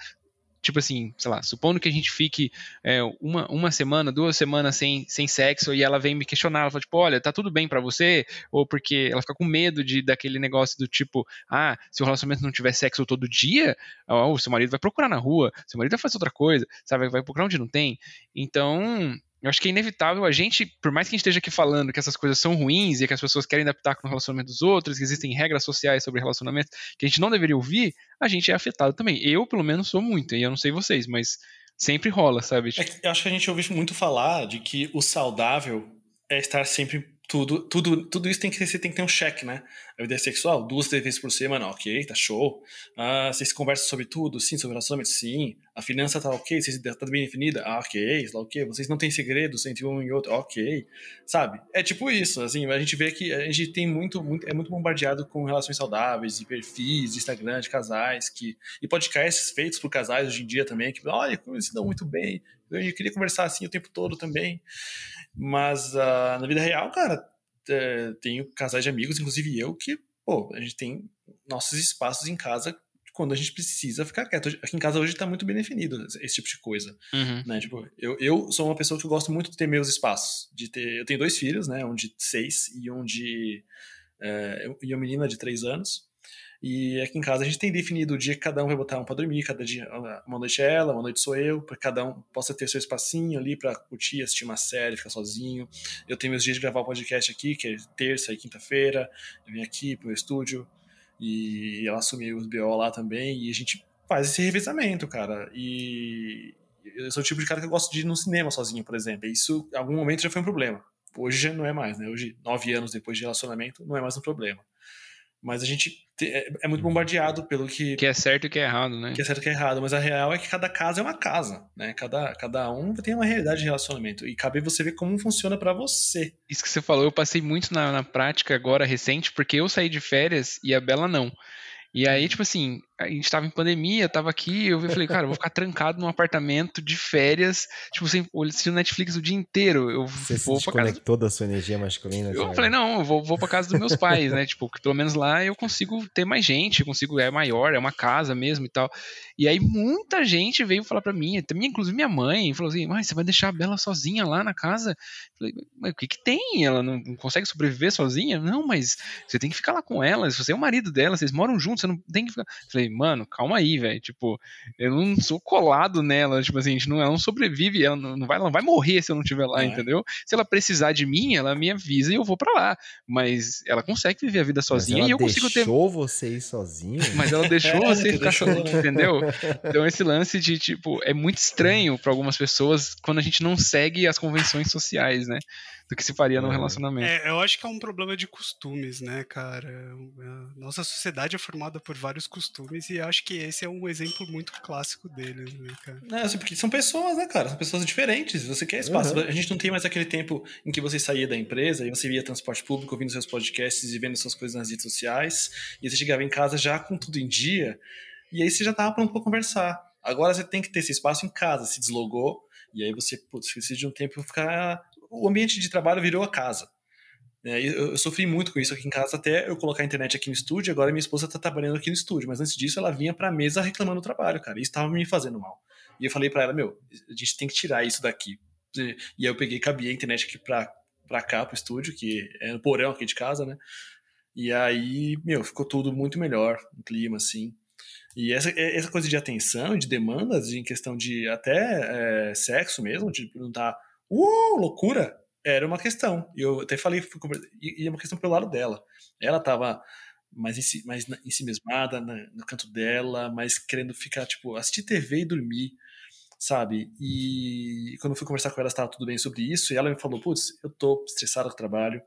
tipo assim, sei lá, supondo que a gente fique é, uma, uma semana, duas semanas sem, sem sexo, e ela vem me questionar, ela fala, tipo, olha, tá tudo bem pra você? Ou porque ela fica com medo de daquele negócio do tipo, ah, se o relacionamento não tiver sexo todo dia, o seu marido vai procurar na rua, seu marido vai fazer outra coisa, sabe? Vai procurar onde não tem. Então, eu acho que é inevitável a gente, por mais que a gente esteja aqui falando que essas coisas são ruins e que as pessoas querem dar pitaco no relacionamento dos outros, que existem regras sociais sobre relacionamento que a gente não deveria ouvir, a gente é afetado também. Eu, pelo menos, sou muito, e eu não sei vocês, mas sempre rola, sabe? É eu acho que a gente ouve muito falar de que o saudável é estar sempre tudo, tudo, tudo isso tem que ser, tem que ter um cheque, né? A vida sexual, duas, três vezes por semana, ok, tá show. Ah, vocês conversam sobre tudo, sim, sobre relacionamento, sim. A finança tá ok, vocês tá bem definida, ah, ok, sei lá o quê. Vocês não têm segredos entre um e outro, ok. Sabe? É tipo isso, assim, a gente vê que a gente tem muito, muito é muito bombardeado com relações saudáveis e perfis de Instagram de casais que e podcasts feitos por casais hoje em dia também, que olha, como eles se dão muito bem. Eu queria conversar assim o tempo todo também. Mas ah, na vida real, cara, é, tenho casais de amigos, inclusive eu, que, pô, a gente tem nossos espaços em casa quando a gente precisa ficar quieto. Aqui em casa hoje tá muito bem definido esse tipo de coisa, Uhum. né? Tipo, eu, eu sou uma pessoa que eu gosto muito de ter meus espaços. De ter, eu tenho dois filhos, né? Um de seis e um de... É, e uma menina de três anos. E aqui em casa a gente tem definido o dia que cada um vai botar um pra dormir, cada dia, uma noite é ela, uma noite sou eu, para cada um possa ter seu espacinho ali pra curtir, assistir uma série, ficar sozinho. Eu tenho meus dias de gravar o podcast aqui, que é terça e quinta-feira. Eu venho aqui pro meu estúdio e ela assume os BO lá também e a gente faz esse revezamento, cara. E eu sou o tipo de cara que eu gosto de ir no cinema sozinho, por exemplo. Isso, em algum momento, já foi um problema. Hoje já não é mais, né? Hoje, nove anos depois de relacionamento, não é mais um problema. Mas a gente te- é, é muito bombardeado pelo que, Que é certo e que é errado, né? que é certo e que é errado. Mas a real é que cada casa é uma casa, né? Cada, cada um tem uma realidade de relacionamento. E cabe você ver como funciona pra você. Isso que você falou, eu passei muito na, na prática agora recente, porque eu saí de férias e a Bela não. E aí, tipo assim, a gente tava em pandemia, tava aqui, eu falei, cara, eu vou ficar trancado num apartamento de férias, tipo, sem assistindo Netflix o dia inteiro. Eu Você se vou casa. desconectou da sua energia masculina. Eu cara. falei, não, eu vou, vou pra casa dos meus pais, né? Tipo, que pelo menos lá eu consigo ter mais gente, eu consigo, é maior, é uma casa mesmo e tal. E aí muita gente veio falar pra mim, até minha, inclusive minha mãe, falou assim, mas você vai deixar a Bela sozinha lá na casa? Eu falei, mas o que que tem? Ela não, não consegue sobreviver sozinha? Não, mas você tem que ficar lá com ela, se você é o marido dela, vocês moram juntos, você não tem que ficar... Eu falei, falei, mano, calma aí, velho. Tipo, eu não sou colado nela. Tipo assim, a gente não, ela não sobrevive, ela não, vai, ela não vai morrer se eu não estiver lá, é. entendeu? Se ela precisar de mim, ela me avisa e eu vou para lá. Mas ela consegue viver a vida sozinha e eu consigo ter. deixou você ir sozinho? Mas ela deixou é, você ficar sozinho, entendeu? Então esse lance de, tipo, é muito estranho para algumas pessoas quando a gente não segue as convenções sociais, né? Do que se faria no relacionamento. É, eu acho que é um problema de costumes, né, cara? Nossa sociedade é formada por vários costumes e acho que esse é um exemplo muito clássico deles, né, cara? É, assim, porque são pessoas, né, cara? São pessoas diferentes. Você quer espaço. Uhum. A gente não tem mais aquele tempo em que você saía da empresa e você via transporte público, ouvindo seus podcasts e vendo suas coisas nas redes sociais, e você chegava em casa já com tudo em dia, e aí você já tava pronto pra conversar. Agora você tem que ter esse espaço em casa, se deslogou, e aí você putz, precisa de um tempo ficar o ambiente de trabalho virou a casa. É, eu, eu, sofri muito com isso aqui em casa até eu colocar a internet aqui no estúdio. Agora minha esposa está trabalhando aqui no estúdio, mas antes disso ela vinha para a mesa reclamando do trabalho, cara. Isso estava me fazendo mal. E eu falei para ela, meu, a gente tem que tirar isso daqui. E aí eu peguei, cabia a internet aqui para para cá, pro estúdio, que é no porão aqui de casa, né? E aí, meu, ficou tudo muito melhor, um clima assim. E essa, essa coisa de atenção, de demandas, em questão de até é, sexo mesmo, de perguntar uh, loucura, era uma questão. E eu até falei, e é uma questão pelo lado dela. Ela tava mais, em, mais si mesmada, no canto dela, mais querendo ficar, tipo, assistir TV e dormir, sabe? E quando eu fui conversar com ela, estava tudo bem sobre isso, e ela me falou, putz, eu tô estressada com o trabalho,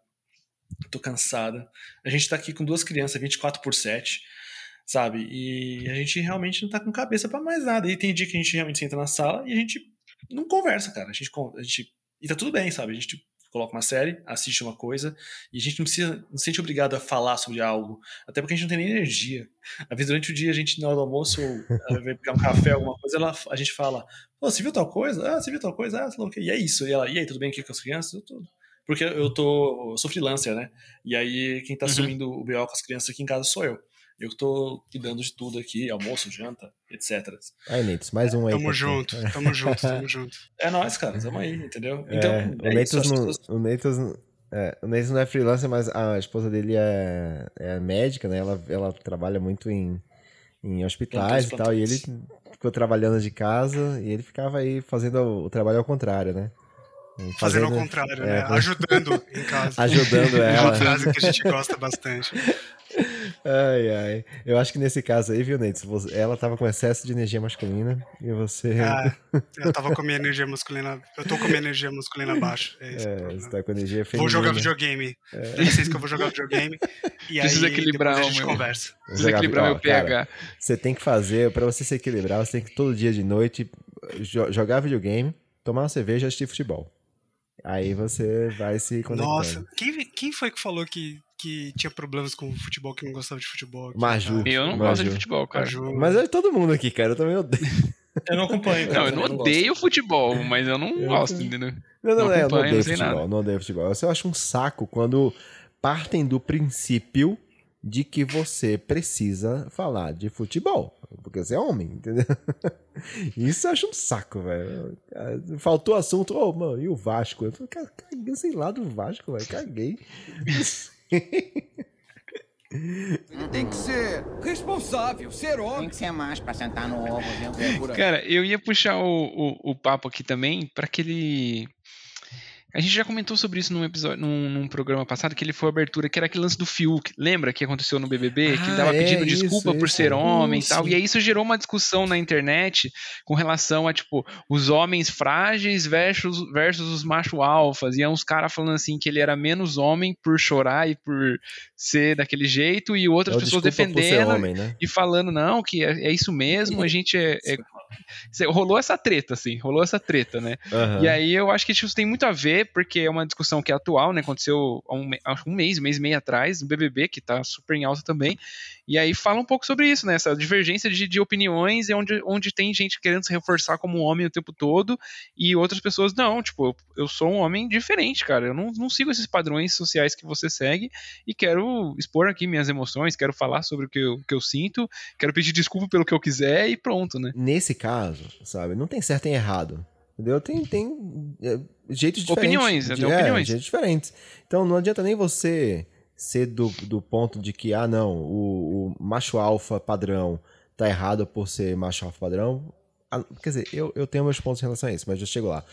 tô cansada. A gente tá aqui com duas crianças, 24 por 7, sabe? E a gente realmente não tá com cabeça para mais nada. E tem dia que a gente realmente senta na sala e a gente não conversa, cara. A gente, a gente. E tá tudo bem, sabe? A gente coloca uma série, assiste uma coisa, e a gente não precisa, não se sente obrigado a falar sobre algo, até porque a gente não tem nem energia. Às vezes, durante o dia, a gente, na hora do almoço, ou vai pegar um café, alguma coisa, ela, a gente fala, pô, você viu tal coisa? Ah, você viu tal coisa? Ah, ok. E é isso. E ela, e aí, tudo bem aqui com as crianças? Eu tô... Porque eu tô, eu sou freelancer, né? E aí, quem tá uhum. assumindo o BO com as crianças aqui em casa sou eu. Eu que tô cuidando de tudo aqui, almoço, janta, etc. Aí, Neitos, mais um aí. Tamo junto, tamo junto, tamo junto. É nóis, cara, tamo aí, entendeu? É, então, é, o, Neitos não, pessoas... o, Neitos, é, o Neitos não é freelancer, mas a esposa dele é, é médica, né? Ela, ela trabalha muito em, em hospitais e tal, e ele ficou trabalhando de casa e ele ficava aí fazendo o, o trabalho ao contrário, né? Fazendo, fazendo ao contrário, é, né? Ajudando em casa. Ajudando ela. É uma frase que a gente gosta bastante. Ai, ai. Eu acho que nesse caso aí, viu, Neitz? Ela tava com excesso de energia masculina e você. Ah, eu tava com minha energia masculina. Eu tô com minha energia masculina baixa. É, é você tá com energia feminina. Vou jogar videogame. É. Vocês que eu vou jogar videogame. E Precisa aí, equilibrar a gente meu... conversa. Precisa equilibrar o meu pH. Cara, você tem que fazer, pra você se equilibrar, você tem que todo dia de noite jogar videogame, tomar uma cerveja e assistir futebol. Aí você vai se conectando. Nossa, quem, quem foi que falou que que tinha problemas com futebol, que não gostava de futebol. Maju. Eu não Maju. gosto de futebol, cara. Maju. Mas é todo mundo aqui, cara. Eu também odeio. Eu não acompanho. Cara, não, eu não, odeio futebol, mas eu não eu gosto, não... entendeu? Não, não, não, é, eu não odeio futebol, nada. não odeio futebol. Eu acho um saco quando partem do princípio de que você precisa falar de futebol, porque você é homem, entendeu? Isso eu acho um saco, velho. Faltou assunto, ô, oh, mano, e o Vasco? Eu falei, cara, caguei, sei lá do Vasco, velho, caguei. Tem que ser responsável, ser homem. Tem que ser mais pra sentar no ovo, viu? Cara, eu ia puxar o, o, o papo aqui também para aquele a gente já comentou sobre isso num episódio, num, num, programa passado, que ele foi a abertura, que era aquele lance do Fiuk. Lembra que aconteceu no BBB? Ah, que ele tava é, pedindo isso, desculpa isso, por ser homem e tal. E aí isso gerou uma discussão na internet com relação a, tipo, os homens frágeis versus, versus os macho alfas. E aí uns caras falando assim que ele era menos homem por chorar e por ser daquele jeito, e outras é pessoas defendendo homem, né? e falando, não, que é, é isso mesmo, a gente é, é rolou essa treta, assim, rolou essa treta, né? Uhum. E aí eu acho que isso tem muito a ver, porque é uma discussão que é atual, né? Aconteceu há um, há um mês, um mês e meio atrás, no BBB, que tá super em alta também. E aí fala um pouco sobre isso, né? Essa divergência de, de opiniões e onde, onde tem gente querendo se reforçar como um homem o tempo todo e outras pessoas, não, tipo, eu sou um homem diferente, cara. Eu não, não sigo esses padrões sociais que você segue e quero expor aqui minhas emoções, quero falar sobre o que eu, que eu sinto, quero pedir desculpa pelo que eu quiser e pronto, né? Nesse caso, sabe, não tem certo e errado. Entendeu? Tem, tem é, jeitos diferentes. Opiniões, de, é, opiniões. jeitos diferentes. Então não adianta nem você ser do, do ponto de que, ah, não, o, o macho alfa padrão tá errado por ser macho alfa padrão. Ah, Quer dizer, eu, eu tenho meus pontos em relação a isso, mas eu chego lá.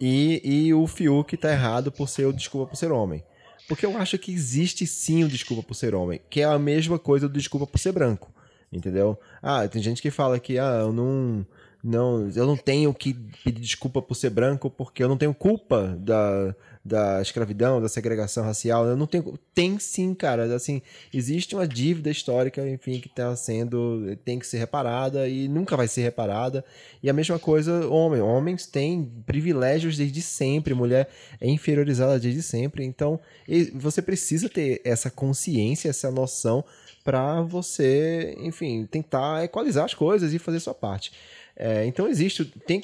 E, e o Fiuk tá errado por ser o desculpa por ser homem. Porque eu acho que existe sim o desculpa por ser homem, que é a mesma coisa do desculpa por ser branco. Entendeu? Ah, tem gente que fala que ah, eu não, não, eu não tenho que pedir desculpa por ser branco porque eu não tenho culpa da, da escravidão, da segregação racial. Eu não tenho. Tem sim, cara. Assim, existe uma dívida histórica, enfim, que está sendo. tem que ser reparada e nunca vai ser reparada. E a mesma coisa, homem. Homens têm privilégios desde sempre, mulher é inferiorizada desde sempre. Então, você precisa ter essa consciência, essa noção para você, enfim, tentar equalizar as coisas e fazer sua parte. É, então existe, tem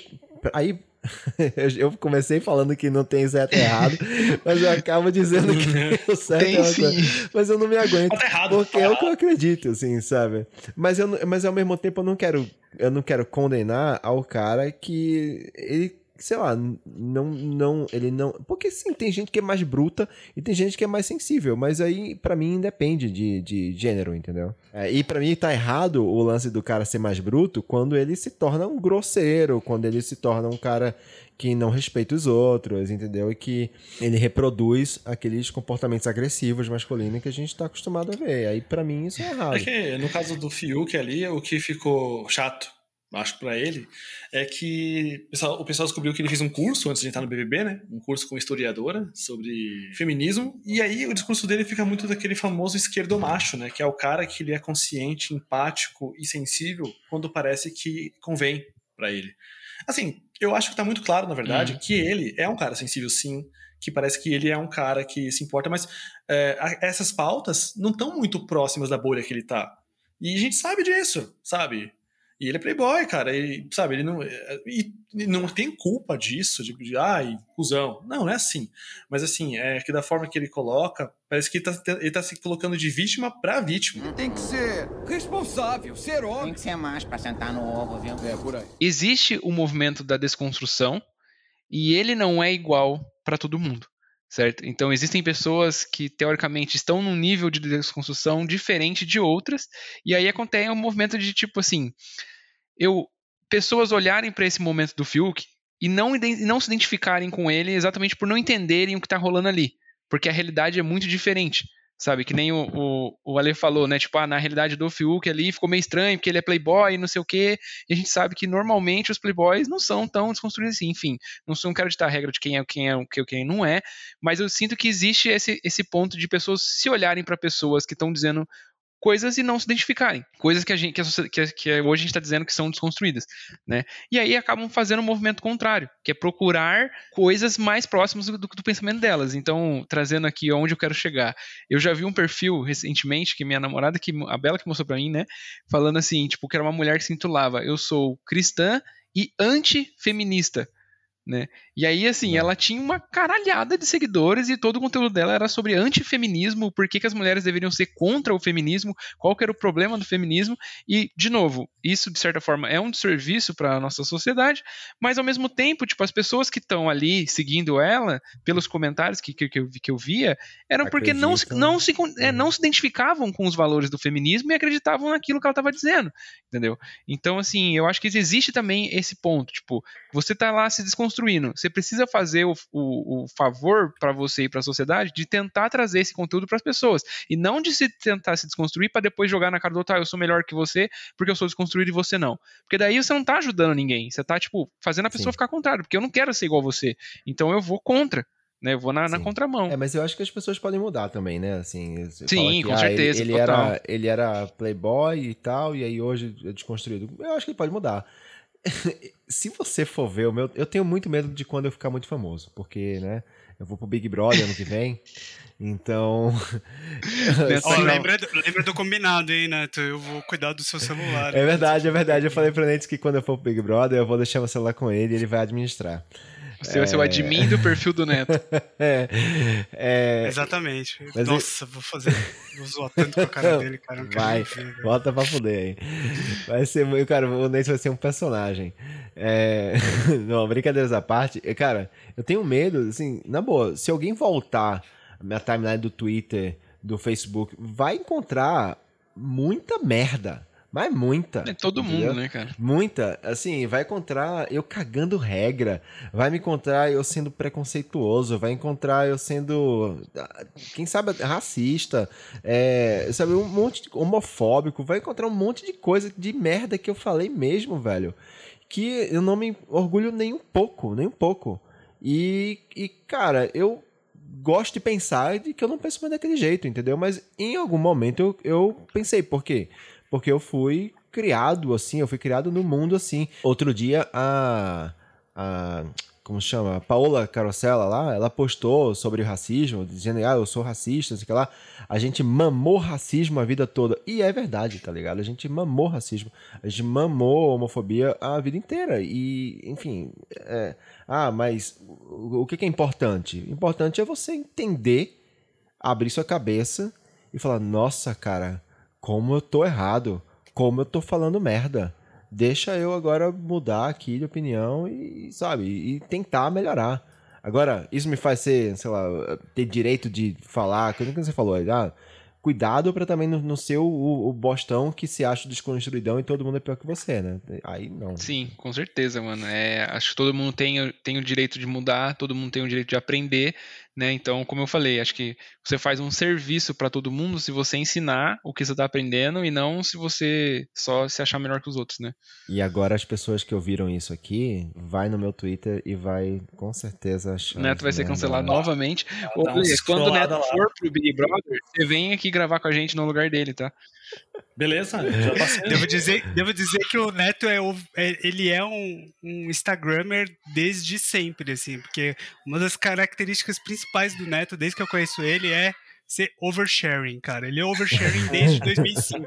aí eu comecei falando que não tem certo e errado, mas eu acabo dizendo que o certo Tem é sim. Mas eu não me aguento. Tá errado, porque tá é o que eu acredito, assim, sabe? Mas, eu, mas ao mesmo tempo eu não quero. Eu não quero condenar ao cara que ele. Sei lá, não, não, ele não. Porque sim, tem gente que é mais bruta e tem gente que é mais sensível, mas aí pra mim independe de, de gênero, entendeu? É, e pra mim tá errado o lance do cara ser mais bruto quando ele se torna um grosseiro, quando ele se torna um cara que não respeita os outros, entendeu? E que ele reproduz aqueles comportamentos agressivos masculinos que a gente tá acostumado a ver. Aí pra mim isso é errado. É que no caso do Fiuk ali, o que ficou chato, acho pra ele, é que o pessoal, o pessoal descobriu que ele fez um curso antes de entrar no BBB, né? Um curso com historiadora sobre feminismo. E aí o discurso dele fica muito daquele famoso esquerdo macho, né? Que é o cara que ele é consciente, empático e sensível quando parece que convém pra ele. Assim, eu acho que tá muito claro, na verdade, que ele é um cara sensível, sim. Que parece que ele é um cara que se importa, mas é, essas pautas não estão muito próximas da bolha que ele tá. E a gente sabe disso, sabe? E ele é playboy, cara. Ele, sabe, ele não. E, e não tem culpa disso, de, de ai, cuzão. Não, não é assim. Mas assim, é que da forma que ele coloca, parece que ele tá, ele tá se colocando de vítima pra vítima. Tem que ser responsável, ser Tem homem. que ser macho pra sentar no ovo, viu? É, por aí. existe o movimento da desconstrução e ele não é igual para todo mundo, certo? Então existem pessoas que teoricamente estão num nível de desconstrução diferente de outras e aí acontece um movimento de tipo assim, eu pessoas olharem para esse momento do Fiuk e não, não se identificarem com ele exatamente por não entenderem o que tá rolando ali, porque a realidade é muito diferente. Sabe, que nem o, o, o Ale falou, né? Tipo, ah, na realidade do Fiuk ali ficou meio estranho, porque ele é playboy não sei o quê. E a gente sabe que normalmente os playboys não são tão desconstruídos assim. Enfim, não, sou, não quero ditar a regra de quem é quem é o que quem não é, mas eu sinto que existe esse, esse ponto de pessoas se olharem para pessoas que estão dizendo coisas e não se identificarem. Coisas que a gente que, a que, que hoje a gente está dizendo que são desconstruídas, né? E aí acabam fazendo um movimento contrário, que é procurar coisas mais próximas do, do pensamento delas. Então, trazendo aqui onde eu quero chegar. Eu já vi um perfil recentemente que minha namorada, que a Bela que mostrou para mim, né, falando assim, tipo, que era uma mulher que se intitulava Eu sou cristã e antifeminista. Né? E aí, assim, ela tinha uma caralhada de seguidores e todo o conteúdo dela era sobre antifeminismo, por que, que as mulheres deveriam ser contra o feminismo, qual era o problema do feminismo. E, de novo, isso, de certa forma, é um desserviço para a nossa sociedade, mas, ao mesmo tempo, tipo, as pessoas que estão ali seguindo ela, pelos comentários que, que, que, eu, que eu via, eram porque não se, Acreditam. não, se, é, não se identificavam com os valores do feminismo e acreditavam naquilo que ela estava dizendo, entendeu? Então, assim, eu acho que existe também esse ponto, tipo, você tá lá se desconstruindo, você precisa fazer o, o, o favor para você e para a sociedade de tentar trazer esse conteúdo para as pessoas e não de se tentar se desconstruir para depois jogar na cara do outro, ah, eu sou melhor que você porque eu sou desconstruído e você não. Porque daí você não tá ajudando ninguém, você tá tipo fazendo a pessoa Sim. ficar contrário, porque eu não quero ser igual a você. Então eu vou contra, né? Eu vou na, na contramão. É, mas eu acho que as pessoas podem mudar também, né? Assim, Sim, que, com ah, certeza, Ele, era, ele era playboy e tal, e aí hoje é desconstruído. Eu acho que ele pode mudar. Se você for ver o meu. Eu tenho muito medo de quando eu ficar muito famoso, porque, né? Eu vou pro Big Brother ano que vem. Então. Nessa- lembra, do- lembra do combinado, hein, Neto? Eu vou cuidar do seu celular. É verdade, é verdade. Eu falei pro Nentes que quando eu for pro Big Brother, eu vou deixar meu celular com ele e ele vai administrar. Você vai ser o admin do perfil do Neto. É, é, Exatamente. Mas Nossa, vou fazer. Vou zoar tanto com a cara dele, cara. Não Vai, ver, bota pra fuder aí. Vai ser, muito- cara, o Nate vai ser um personagem. É... Não, brincadeiras à parte. é, Cara, eu tenho medo, assim, na boa, se alguém voltar a minha timeline do Twitter, do Facebook, vai encontrar muita merda. Mas muita. É todo entendeu? mundo, né, cara? Muita. Assim, vai encontrar eu cagando regra. Vai me encontrar eu sendo preconceituoso. Vai encontrar eu sendo, ah, quem sabe, racista. É, sabe, um monte de homofóbico. Vai encontrar um monte de coisa de merda que eu falei mesmo, velho. Que eu não me orgulho nem um pouco, nem um pouco. E, e cara, eu gosto de pensar de que eu não penso mais daquele jeito, entendeu? Mas em algum momento eu, eu pensei, por quê? Porque eu fui criado assim, eu fui criado no mundo assim. Outro dia, a. a como chama? A Paola Carosella lá, ela postou sobre racismo, dizendo, ah, eu sou racista, sei lá. A gente mamou racismo a vida toda. E é verdade, tá ligado? A gente mamou racismo. A gente mamou homofobia a vida inteira. E, enfim. É... Ah, mas o que é importante? Importante é você entender, abrir sua cabeça e falar: nossa, cara, como eu tô errado, como eu tô falando merda. Deixa eu agora mudar aqui de opinião e, sabe, e tentar melhorar. Agora, isso me faz ser, sei lá, ter direito de falar, que você falou, ah, cuidado para também não, não ser o, o, bostão que se acha desconstruidão e todo mundo é pior que você, né? Aí não. Sim, com certeza, mano. É, acho que todo mundo tem, tem o direito de mudar, todo mundo tem o direito de aprender, né? Então, como eu falei, acho que você faz um serviço para todo mundo se você ensinar o que você está aprendendo e não se você só se achar melhor que os outros, né? E agora as pessoas que ouviram isso aqui, vai no meu Twitter e vai com certeza achar. O Neto vai ser cancelado novamente. Ô, quando o Neto lá. for pro Big Brother, você vem aqui gravar com a gente no lugar dele, tá? Beleza, já passei. devo, dizer, devo dizer que o Neto é, o, é ele é um, um Instagrammer desde sempre, assim, porque uma das características principais do Neto, desde que eu conheço ele, é ser oversharing, cara. Ele é oversharing desde 2005.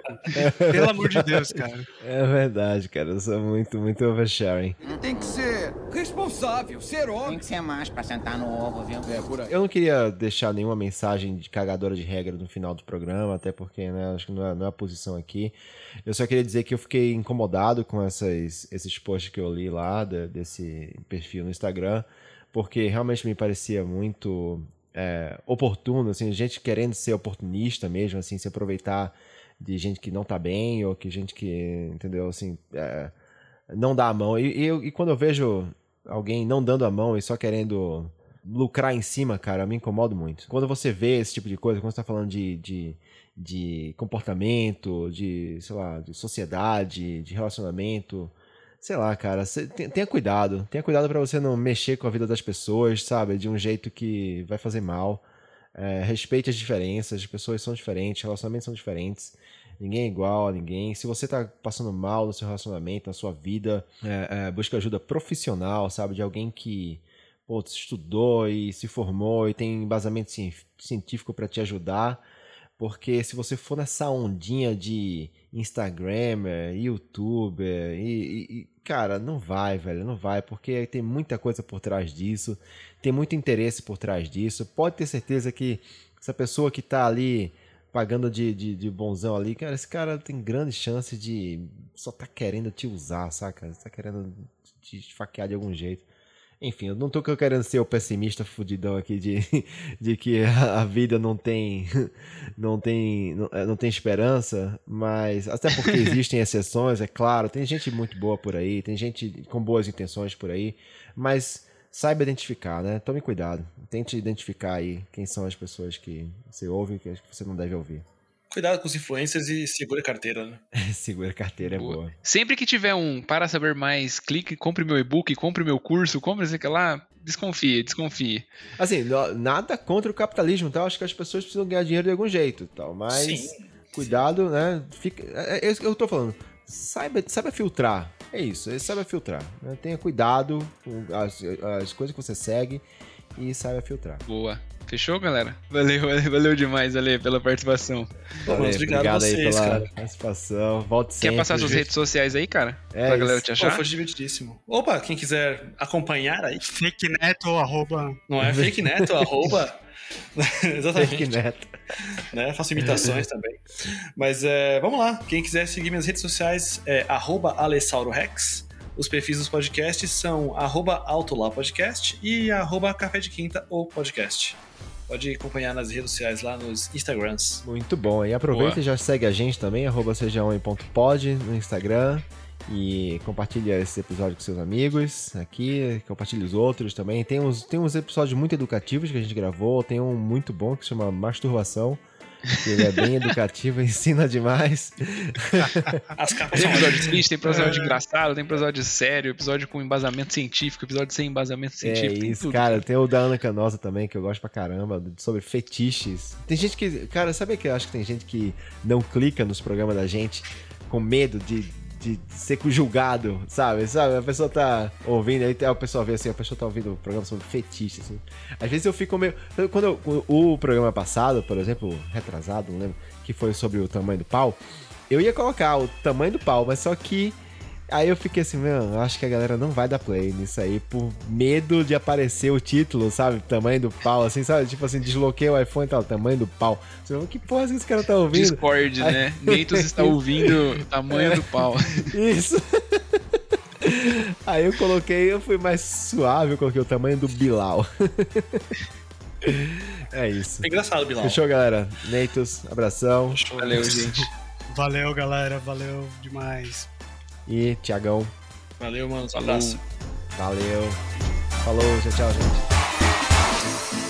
Pelo amor de Deus, cara. É verdade, cara. Eu sou muito, muito oversharing. Tem que ser responsável, ser homem. Tem que ser mais pra sentar no ovo, viu? É, por aí. Eu não queria deixar nenhuma mensagem de cagadora de regra no final do programa, até porque, né, acho que não é, não é a posição aqui. Eu só queria dizer que eu fiquei incomodado com essas, esses posts que eu li lá, de, desse perfil no Instagram, porque realmente me parecia muito é, oportuno, assim, gente querendo ser oportunista mesmo, assim, se aproveitar de gente que não tá bem ou que gente que, entendeu, assim, é, não dá a mão. E, e, e, quando eu vejo alguém não dando a mão e só querendo lucrar em cima, cara, me incomodo muito. Quando você vê esse tipo de coisa, quando você tá falando de, de, de comportamento, de, sei lá, de sociedade, de relacionamento, sei lá, cara, cê, tenha cuidado. Tenha cuidado para você não mexer com a vida das pessoas, sabe? De um jeito que vai fazer mal. É, respeite as diferenças, as pessoas são diferentes, relacionamentos são diferentes. Ninguém é igual a ninguém. Se você tá passando mal no seu relacionamento, na sua vida, é, é, busque ajuda profissional, sabe? De alguém que pô, estudou e se formou e tem embasamento científico para te ajudar. Porque se você for nessa ondinha de Instagramer, youtuber e, e, cara, não vai, velho, não vai, porque tem muita coisa por trás disso, tem muito interesse por trás disso. Pode ter certeza que essa pessoa que tá ali pagando de, de, de bonzão ali, cara, esse cara tem grande chance de só tá querendo te usar, saca? Tá querendo te esfaquear de algum jeito. Enfim, eu não tô querendo ser o pessimista fudidão aqui de, de que a vida não tem não tem não, é, não tem esperança, mas até porque existem exceções, é claro, tem gente muito boa por aí, tem gente com boas intenções por aí, mas saiba identificar, né? Tome cuidado, tente identificar aí quem são as pessoas que você ouve e que você não deve ouvir. Cuidado com os influencers e segura a carteira, né? segura a carteira boa. é boa. Sempre que tiver um para saber mais, clique, compre meu e-book, compre meu curso, compre aqui lá, desconfie, desconfie. Assim, nada contra o capitalismo, tá? Acho que as pessoas precisam ganhar dinheiro de algum jeito, tal, mas sim, cuidado, sim. né? Fica, é, é, isso que eu tô falando. Saiba, saiba filtrar. É isso, saiba filtrar. Né? Tenha cuidado com as, as coisas que você segue e saiba filtrar. Boa. Fechou, galera? Valeu, valeu, valeu demais, Ale, pela participação. Valeu, obrigado, obrigado vocês, aí pela cara. participação. Volte sempre. Quer passar suas redes sociais aí, cara? É pra isso. galera te achar? Pô, foi divertidíssimo. Opa, quem quiser acompanhar aí. Fake Neto, arroba. Não é Fake Neto, arroba. Exatamente. Fake Neto. Né? Faço imitações também. Mas é, vamos lá. Quem quiser seguir minhas redes sociais é arroba AlessauroRex. Os perfis dos podcasts são arroba Podcast e arroba Café de Quinta ou Podcast. Pode acompanhar nas redes sociais lá nos Instagrams. Muito bom. E aproveita Boa. e já segue a gente também, arroba no Instagram. E compartilha esse episódio com seus amigos aqui, compartilha os outros também. Tem uns, tem uns episódios muito educativos que a gente gravou, tem um muito bom que se chama Masturbação. que Ele é bem educativo, ensina demais. As capas Tem são episódio triste, tem episódio engraçado, tem episódio sério, episódio com embasamento científico, episódio sem embasamento É científico. tem isso, tudo. cara. Tem o da Ana Canosa também, que eu gosto pra caramba, sobre fetiches. Tem gente que. Cara, sabe que eu acho que tem gente que não clica nos programas da gente com medo de, de ser julgado, sabe? Sabe? A pessoa tá ouvindo, aí a pessoa vê assim, a pessoa tá ouvindo o programa sobre fetiche, assim. Às vezes eu fico meio. Quando eu- o programa passado, por exemplo, retrasado, não lembro, que foi sobre o tamanho do pau, eu ia colocar o tamanho do pau, mas só que. Aí eu fiquei assim, meu, eu acho que a galera não vai dar play nisso aí por medo de aparecer o título, sabe? Tamanho do pau, assim, sabe? Tipo assim, desbloqueei o iPhone e tal, tamanho do pau. Você que porra que esse cara tá ouvindo? Discord, né? Neitos está ouvindo o tamanho do pau. Isso. Aí eu coloquei, eu fui mais suave, eu coloquei o tamanho do Bilal. É isso. É engraçado, Bilal. Fechou, galera? Neitos, abração. Valeu, gente. Valeu, galera. Valeu demais. E Tiagão. Valeu, mano. Um abraço. Valeu. Falou, tchau, tchau, gente.